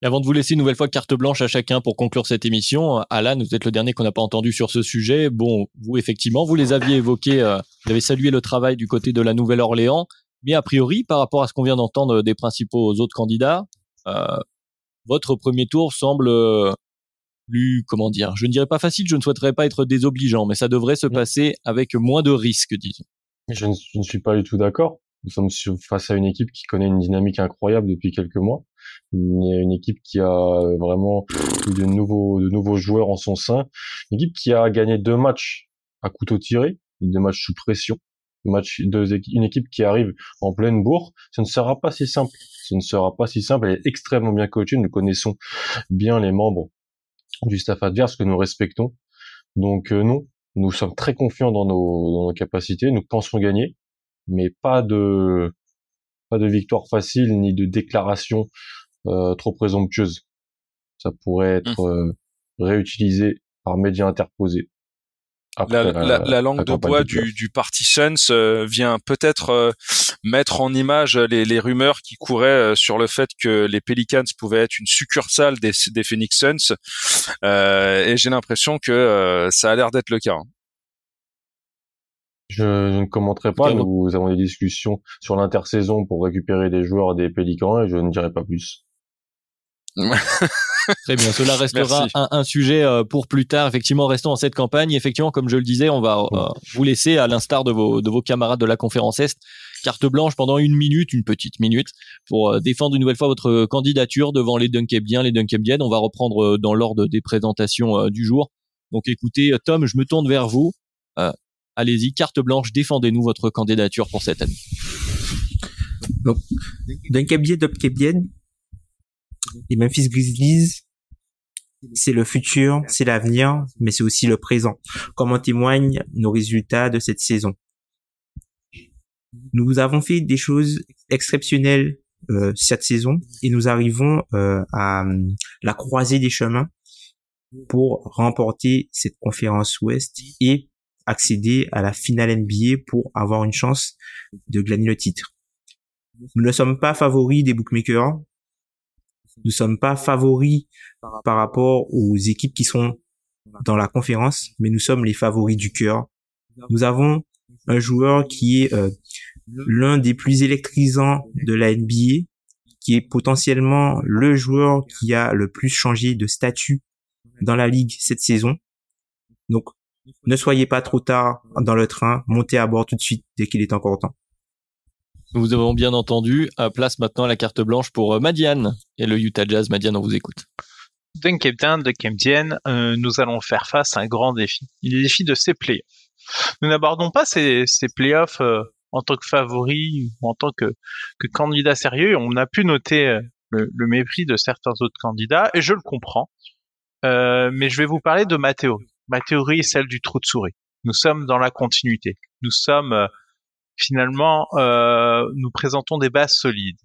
Et avant de vous laisser une nouvelle fois carte blanche à chacun pour conclure cette émission, Alan, vous êtes le dernier qu'on n'a pas entendu sur ce sujet. Bon, vous effectivement, vous les aviez évoqués, euh, vous avez salué le travail du côté de la Nouvelle-Orléans, mais a priori, par rapport à ce qu'on vient d'entendre des principaux autres candidats, euh, votre premier tour semble euh, plus, comment dire, je ne dirais pas facile, je ne souhaiterais pas être désobligeant, mais ça devrait se passer avec moins de risques, disons. Je ne, je ne suis pas du tout d'accord. Nous sommes face à une équipe qui connaît une dynamique incroyable depuis quelques mois. Une, une équipe qui a vraiment de nouveaux, de nouveaux joueurs en son sein. Une équipe qui a gagné deux matchs à couteau tiré, deux matchs sous pression. Une équipe qui arrive en pleine bourre, ce ne sera pas si simple. Ce ne sera pas si simple. Elle est extrêmement bien coachée. Nous connaissons bien les membres du staff adverse que nous respectons. Donc euh, non, nous sommes très confiants dans nos, dans nos capacités. Nous pensons gagner mais pas de pas de victoire facile ni de déclaration euh, trop présomptueuse. Ça pourrait être Mmh. euh, réutilisé par médias interposés. La, après la, la langue la de bois du, du parti Suns euh, vient peut-être euh, mettre en image les, les rumeurs qui couraient euh, sur le fait que les Pelicans pouvaient être une succursale des, des Phoenix Suns. Euh, et j'ai l'impression que euh, ça a l'air d'être le cas. hein. Je, je ne commenterai pas. Nous avons des discussions sur l'intersaison pour récupérer des joueurs des Pélicans et je ne dirai pas plus. Très bien, cela restera un, un sujet euh, pour plus tard. Effectivement, restons dans cette campagne. Effectivement, comme je le disais, on va euh, vous laisser, à l'instar de vos, de vos camarades de la conférence Est, carte blanche pendant une minute, une petite minute, pour euh, défendre une nouvelle fois votre candidature devant les Dunkebdiens, les Dunkebdiennes. On va reprendre euh, dans l'ordre des présentations euh, du jour. Donc écoutez, Tom, je me tourne vers vous. Euh, Allez-y, carte blanche, défendez-nous votre candidature pour cette année. D'un Cabier, Dop Cabienne, les Memphis Grizzlies, c'est le futur, c'est l'avenir, mais c'est aussi le présent, comme en témoignent nos résultats de cette saison. Nous avons fait des choses exceptionnelles euh, cette saison et nous arrivons euh, à la croisée des chemins pour remporter cette conférence Ouest et accéder à la finale NBA pour avoir une chance de gagner le titre. Nous ne sommes pas favoris des bookmakers. Nous ne sommes pas favoris par rapport aux équipes qui sont dans la conférence, mais nous sommes les favoris du cœur. Nous avons un joueur qui est euh, l'un des plus électrisants de la NBA, qui est potentiellement le joueur qui a le plus changé de statut dans la ligue cette saison. Donc, ne soyez pas trop tard dans le train, montez à bord tout de suite dès qu'il est encore temps. Nous avons bien entendu. Euh, place maintenant à la carte blanche pour euh, Madiane et le Utah Jazz. Madiane, on vous écoute. Dunkebden, Dunkebdienne, euh, nous allons faire face à un grand défi. Il est le défi de ces playoffs. Nous n'abordons pas ces, ces playoffs euh, en tant que favoris ou en tant que, que candidat sérieux. On a pu noter euh, le, le mépris de certains autres candidats et je le comprends. Euh, mais je vais vous parler de ma théorie. Ma théorie est celle du trou de souris. Nous sommes dans la continuité. Nous sommes euh, finalement, euh, nous présentons des bases solides.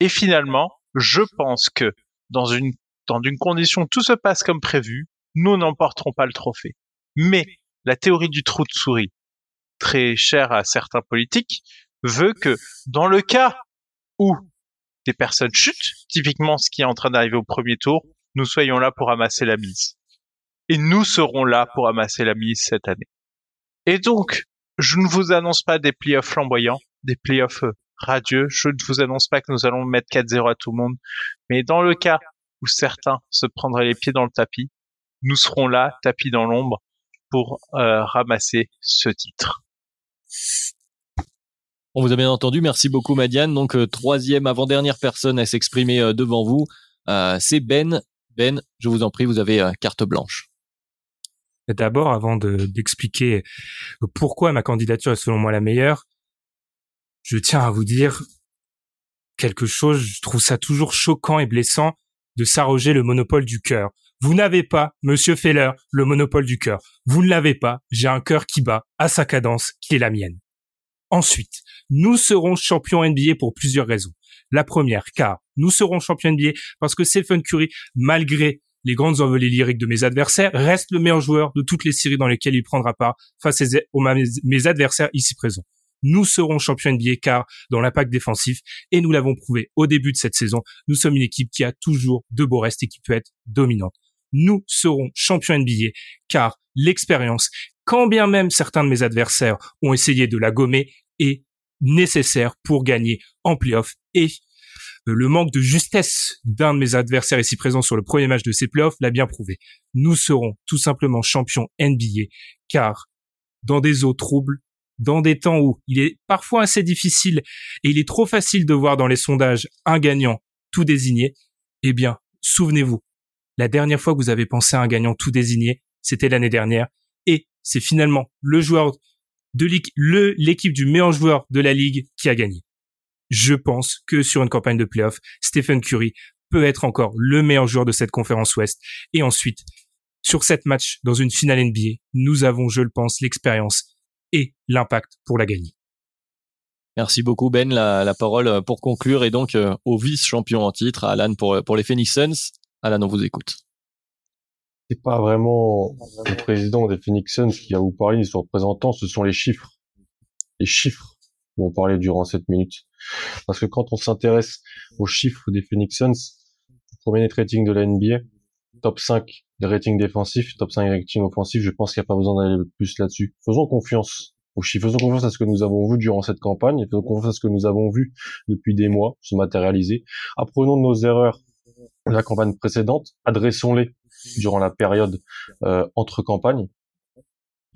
Et finalement, je pense que dans une dans une condition où tout se passe comme prévu, nous n'emporterons pas le trophée. Mais la théorie du trou de souris, très chère à certains politiques, veut que dans le cas où des personnes chutent, typiquement ce qui est en train d'arriver au premier tour, nous soyons là pour amasser la mise. Et nous serons là pour amasser la mise cette année. Et donc, je ne vous annonce pas des playoffs flamboyants, des playoffs euh, radieux, je ne vous annonce pas que nous allons mettre 4-0 à tout le monde, mais dans le cas où certains se prendraient les pieds dans le tapis, nous serons là, tapis dans l'ombre, pour euh, ramasser ce titre. On vous a bien entendu. Merci beaucoup, Madiane. Donc, euh, troisième avant-dernière personne à s'exprimer euh, devant vous, c'est Ben. Ben, je vous en prie, vous avez carte blanche. D'abord, avant de- d'expliquer pourquoi ma candidature est selon moi la meilleure, je tiens à vous dire quelque chose. Je trouve ça toujours choquant et blessant de s'arroger le monopole du cœur. Vous n'avez pas, Monsieur Feller, le monopole du cœur. Vous ne l'avez pas. J'ai un cœur qui bat à sa cadence, qui est la mienne. Ensuite, nous serons champions NBA pour plusieurs raisons. La première, car nous serons champions NBA parce que Stephen Curry, malgré les grandes envolées lyriques de mes adversaires, reste le meilleur joueur de toutes les séries dans lesquelles il prendra part face aux mes adversaires ici présents. nous serons champions NBA car dans l'impact défensif, et nous l'avons prouvé au début de cette saison, nous sommes une équipe qui a toujours de beaux restes et qui peut être dominante. Nous serons champions NBA car l'expérience, quand bien même certains de mes adversaires ont essayé de la gommer, est nécessaire pour gagner en playoff et le manque de justesse d'un de mes adversaires ici présent sur le premier match de ces playoffs l'a bien prouvé. Nous serons tout simplement champions NBA car dans des eaux troubles, dans des temps où il est parfois assez difficile et il est trop facile de voir dans les sondages un gagnant tout désigné, eh bien, souvenez-vous, la dernière fois que vous avez pensé à un gagnant tout désigné, c'était l'année dernière et c'est finalement le joueur de l'équipe du meilleur joueur de la ligue qui a gagné. Je pense que sur une campagne de playoff, Stephen Curry peut être encore le meilleur joueur de cette conférence Ouest. Et ensuite, sur cette match dans une finale NBA, nous avons, je le pense, l'expérience et l'impact pour la gagner. Merci beaucoup Ben. La, parole euh, pour conclure et donc euh, au vice-champion en titre, Alan pour, euh, pour les Phoenix Suns. Alan, on vous écoute. C'est pas vraiment le président des Phoenix Suns qui a vous parlé, son représentant, ce sont les chiffres. Les chiffres dont on parlait durant cette minute. Parce que quand on s'intéresse aux chiffres des Phoenix Suns, premier net rating de la NBA, top 5 des ratings défensifs, top 5 des ratings offensifs, je pense qu'il n'y a pas besoin d'aller plus là-dessus. Faisons confiance aux chiffres, faisons confiance à ce que nous avons vu durant cette campagne, faisons confiance à ce que nous avons vu depuis des mois se matérialiser. Apprenons nos erreurs de la campagne précédente, adressons-les durant la période euh, entre campagnes,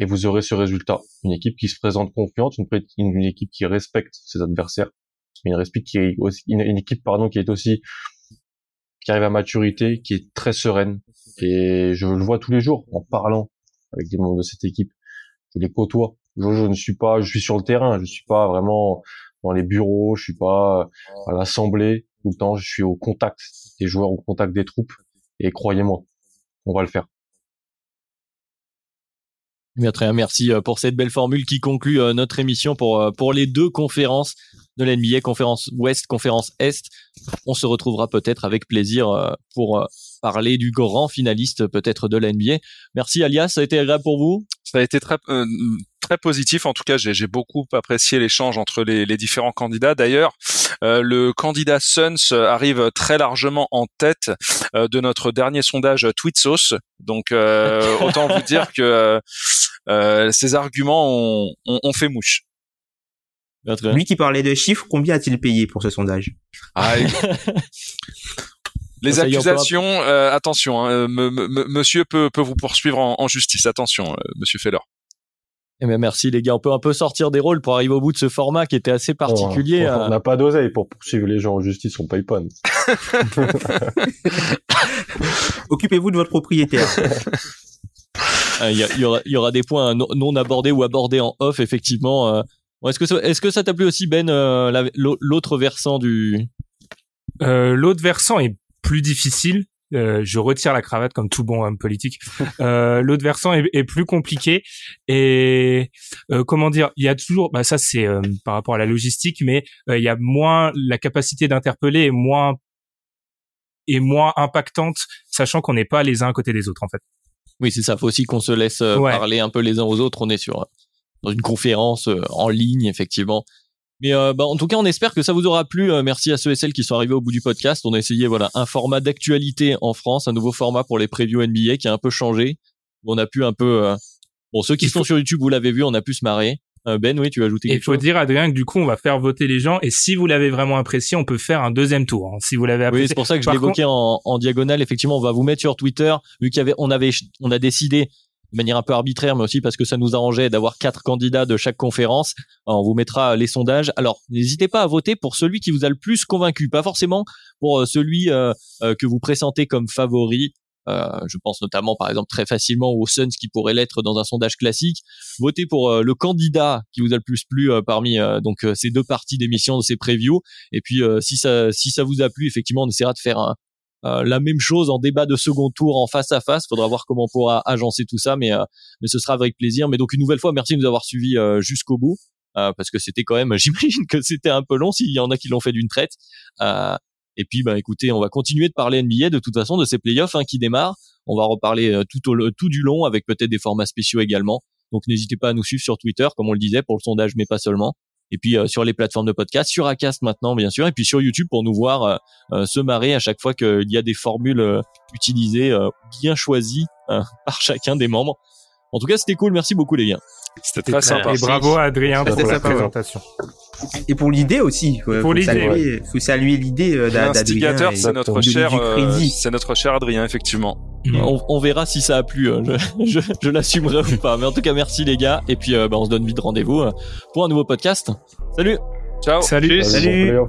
et vous aurez ce résultat. Une équipe qui se présente confiante, une, équipe qui respecte ses adversaires, une, qui est aussi, une, équipe pardon qui est aussi qui arrive à maturité, qui est très sereine. Et je le vois tous les jours en parlant avec des membres de cette équipe. Je les côtoie. Je, ne suis pas, je suis sur le terrain. Je suis pas vraiment dans les bureaux. Je suis pas à l'assemblée tout le temps. Je suis au contact des joueurs, au contact des troupes. Et croyez-moi, on va le faire. Bien, très bien, merci euh, pour cette belle formule qui conclut euh, notre émission pour, euh, pour les deux conférences de l'NBA, conférence Ouest, conférence Est. On se retrouvera peut-être avec plaisir pour parler du grand finaliste peut-être de l'NBA. Merci Alias, ça a été agréable pour vous? Ça a été très très positif. En tout cas, j'ai beaucoup apprécié l'échange entre les, les, différents candidats. D'ailleurs, euh, le candidat Suns arrive très largement en tête euh, de notre dernier sondage Tweetsos. Donc, euh, autant vous dire que ces arguments ont, ont, fait mouche. Lui qui parlait de chiffres, combien a-t-il payé pour ce sondage? Ah, Les accusations, attention, hein, monsieur peut, peut vous poursuivre en, en justice. Attention, monsieur Feller. Eh bien, merci les gars. On peut un peu sortir des rôles pour arriver au bout de ce format qui était assez particulier. on n'a pas d'oseille pour poursuivre les gens en justice, on paye pas. Occupez-vous de votre propriétaire. Ah, il y, aura, y, aura, des points non, abordés ou abordés en off, effectivement. Euh. Est-ce que, est-ce que ça t'a plu aussi, Ben, euh, l'autre versant du... Euh, l'autre versant est plus difficile euh, je retire la cravate comme tout bon homme politique. Euh, L'autre versant est, est, plus compliqué et euh, comment dire, il y a toujours, bah ça c'est euh, par rapport à la logistique, mais euh, il y a moins la capacité d'interpeller est moins est moins impactante, sachant qu'on n'est pas les uns à côté des autres en fait. Oui, c'est ça. Faut aussi qu'on se laisse parler un peu les uns aux autres. On est sur dans une conférence en ligne, effectivement. Mais euh, bah, en tout cas, on espère que ça vous aura plu. Euh, merci à ceux et celles qui sont arrivés au bout du podcast. On a essayé voilà un format d'actualité en France, un nouveau format pour les previews NBA qui a un peu changé. On a pu un peu euh, bon ceux qui sont sur YouTube, vous l'avez vu, on a pu se marrer. ben oui, tu as ajouté quelque chose? Il faut dire Adrien que du coup, on va faire voter les gens et si vous l'avez vraiment apprécié, on peut faire un deuxième tour. Hein, si vous l'avez apprécié. Oui, c'est pour ça que je l'évoquais en, en, diagonale. Effectivement, on va vous mettre sur Twitter vu qu'il y avait, on avait, on a décidé de manière un peu arbitraire, mais aussi parce que ça nous arrangeait d'avoir quatre candidats de chaque conférence. on vous mettra les sondages. Alors, n'hésitez pas à voter pour celui qui vous a le plus convaincu, pas forcément pour euh, celui euh, euh, que vous pressentez comme favori. je pense notamment, par exemple, très facilement aux Suns qui pourrait l'être dans un sondage classique. Votez pour le candidat qui vous a le plus plu parmi donc ces deux parties d'émission de ces previews. Et puis, si ça si ça vous a plu, effectivement, on essaiera de faire un, euh, la même chose en débat de second tour en face à face. Faudra voir comment on pourra agencer tout ça, mais euh, mais ce sera avec plaisir. Mais donc une nouvelle fois, merci de nous avoir suivis euh, jusqu'au bout. parce que c'était quand même, j'imagine que c'était un peu long s'il y en a qui l'ont fait d'une traite. et puis, bah, écoutez, on va continuer de parler NBA de toute façon de ces playoffs hein, qui démarrent. On va reparler tout au tout du long avec peut-être des formats spéciaux également. Donc n'hésitez pas à nous suivre sur Twitter, comme on le disait, pour le sondage, mais pas seulement. Et puis euh, sur les plateformes de podcast, sur Acast maintenant bien sûr, et puis sur YouTube pour nous voir euh, euh, se marrer à chaque fois qu'il y a des formules utilisées bien choisies par chacun des membres. En tout cas, c'était cool. Merci beaucoup les gars. C'était très très sympa. Et bravo à Adrien pour la présentation. Et pour l'idée aussi. pour Faut l'idée, saluer- Faut saluer l'idée euh, d'A- d'Adrien. C'est notre cher, euh, c'est notre cher Adrien, effectivement. On, on verra si ça a plu. hein. Je, je, je l'assumerai ou pas. Mais en tout cas, merci les gars. Et puis, euh, bah, on se donne vite rendez-vous pour un nouveau podcast. Salut. Ciao. Salut. Bon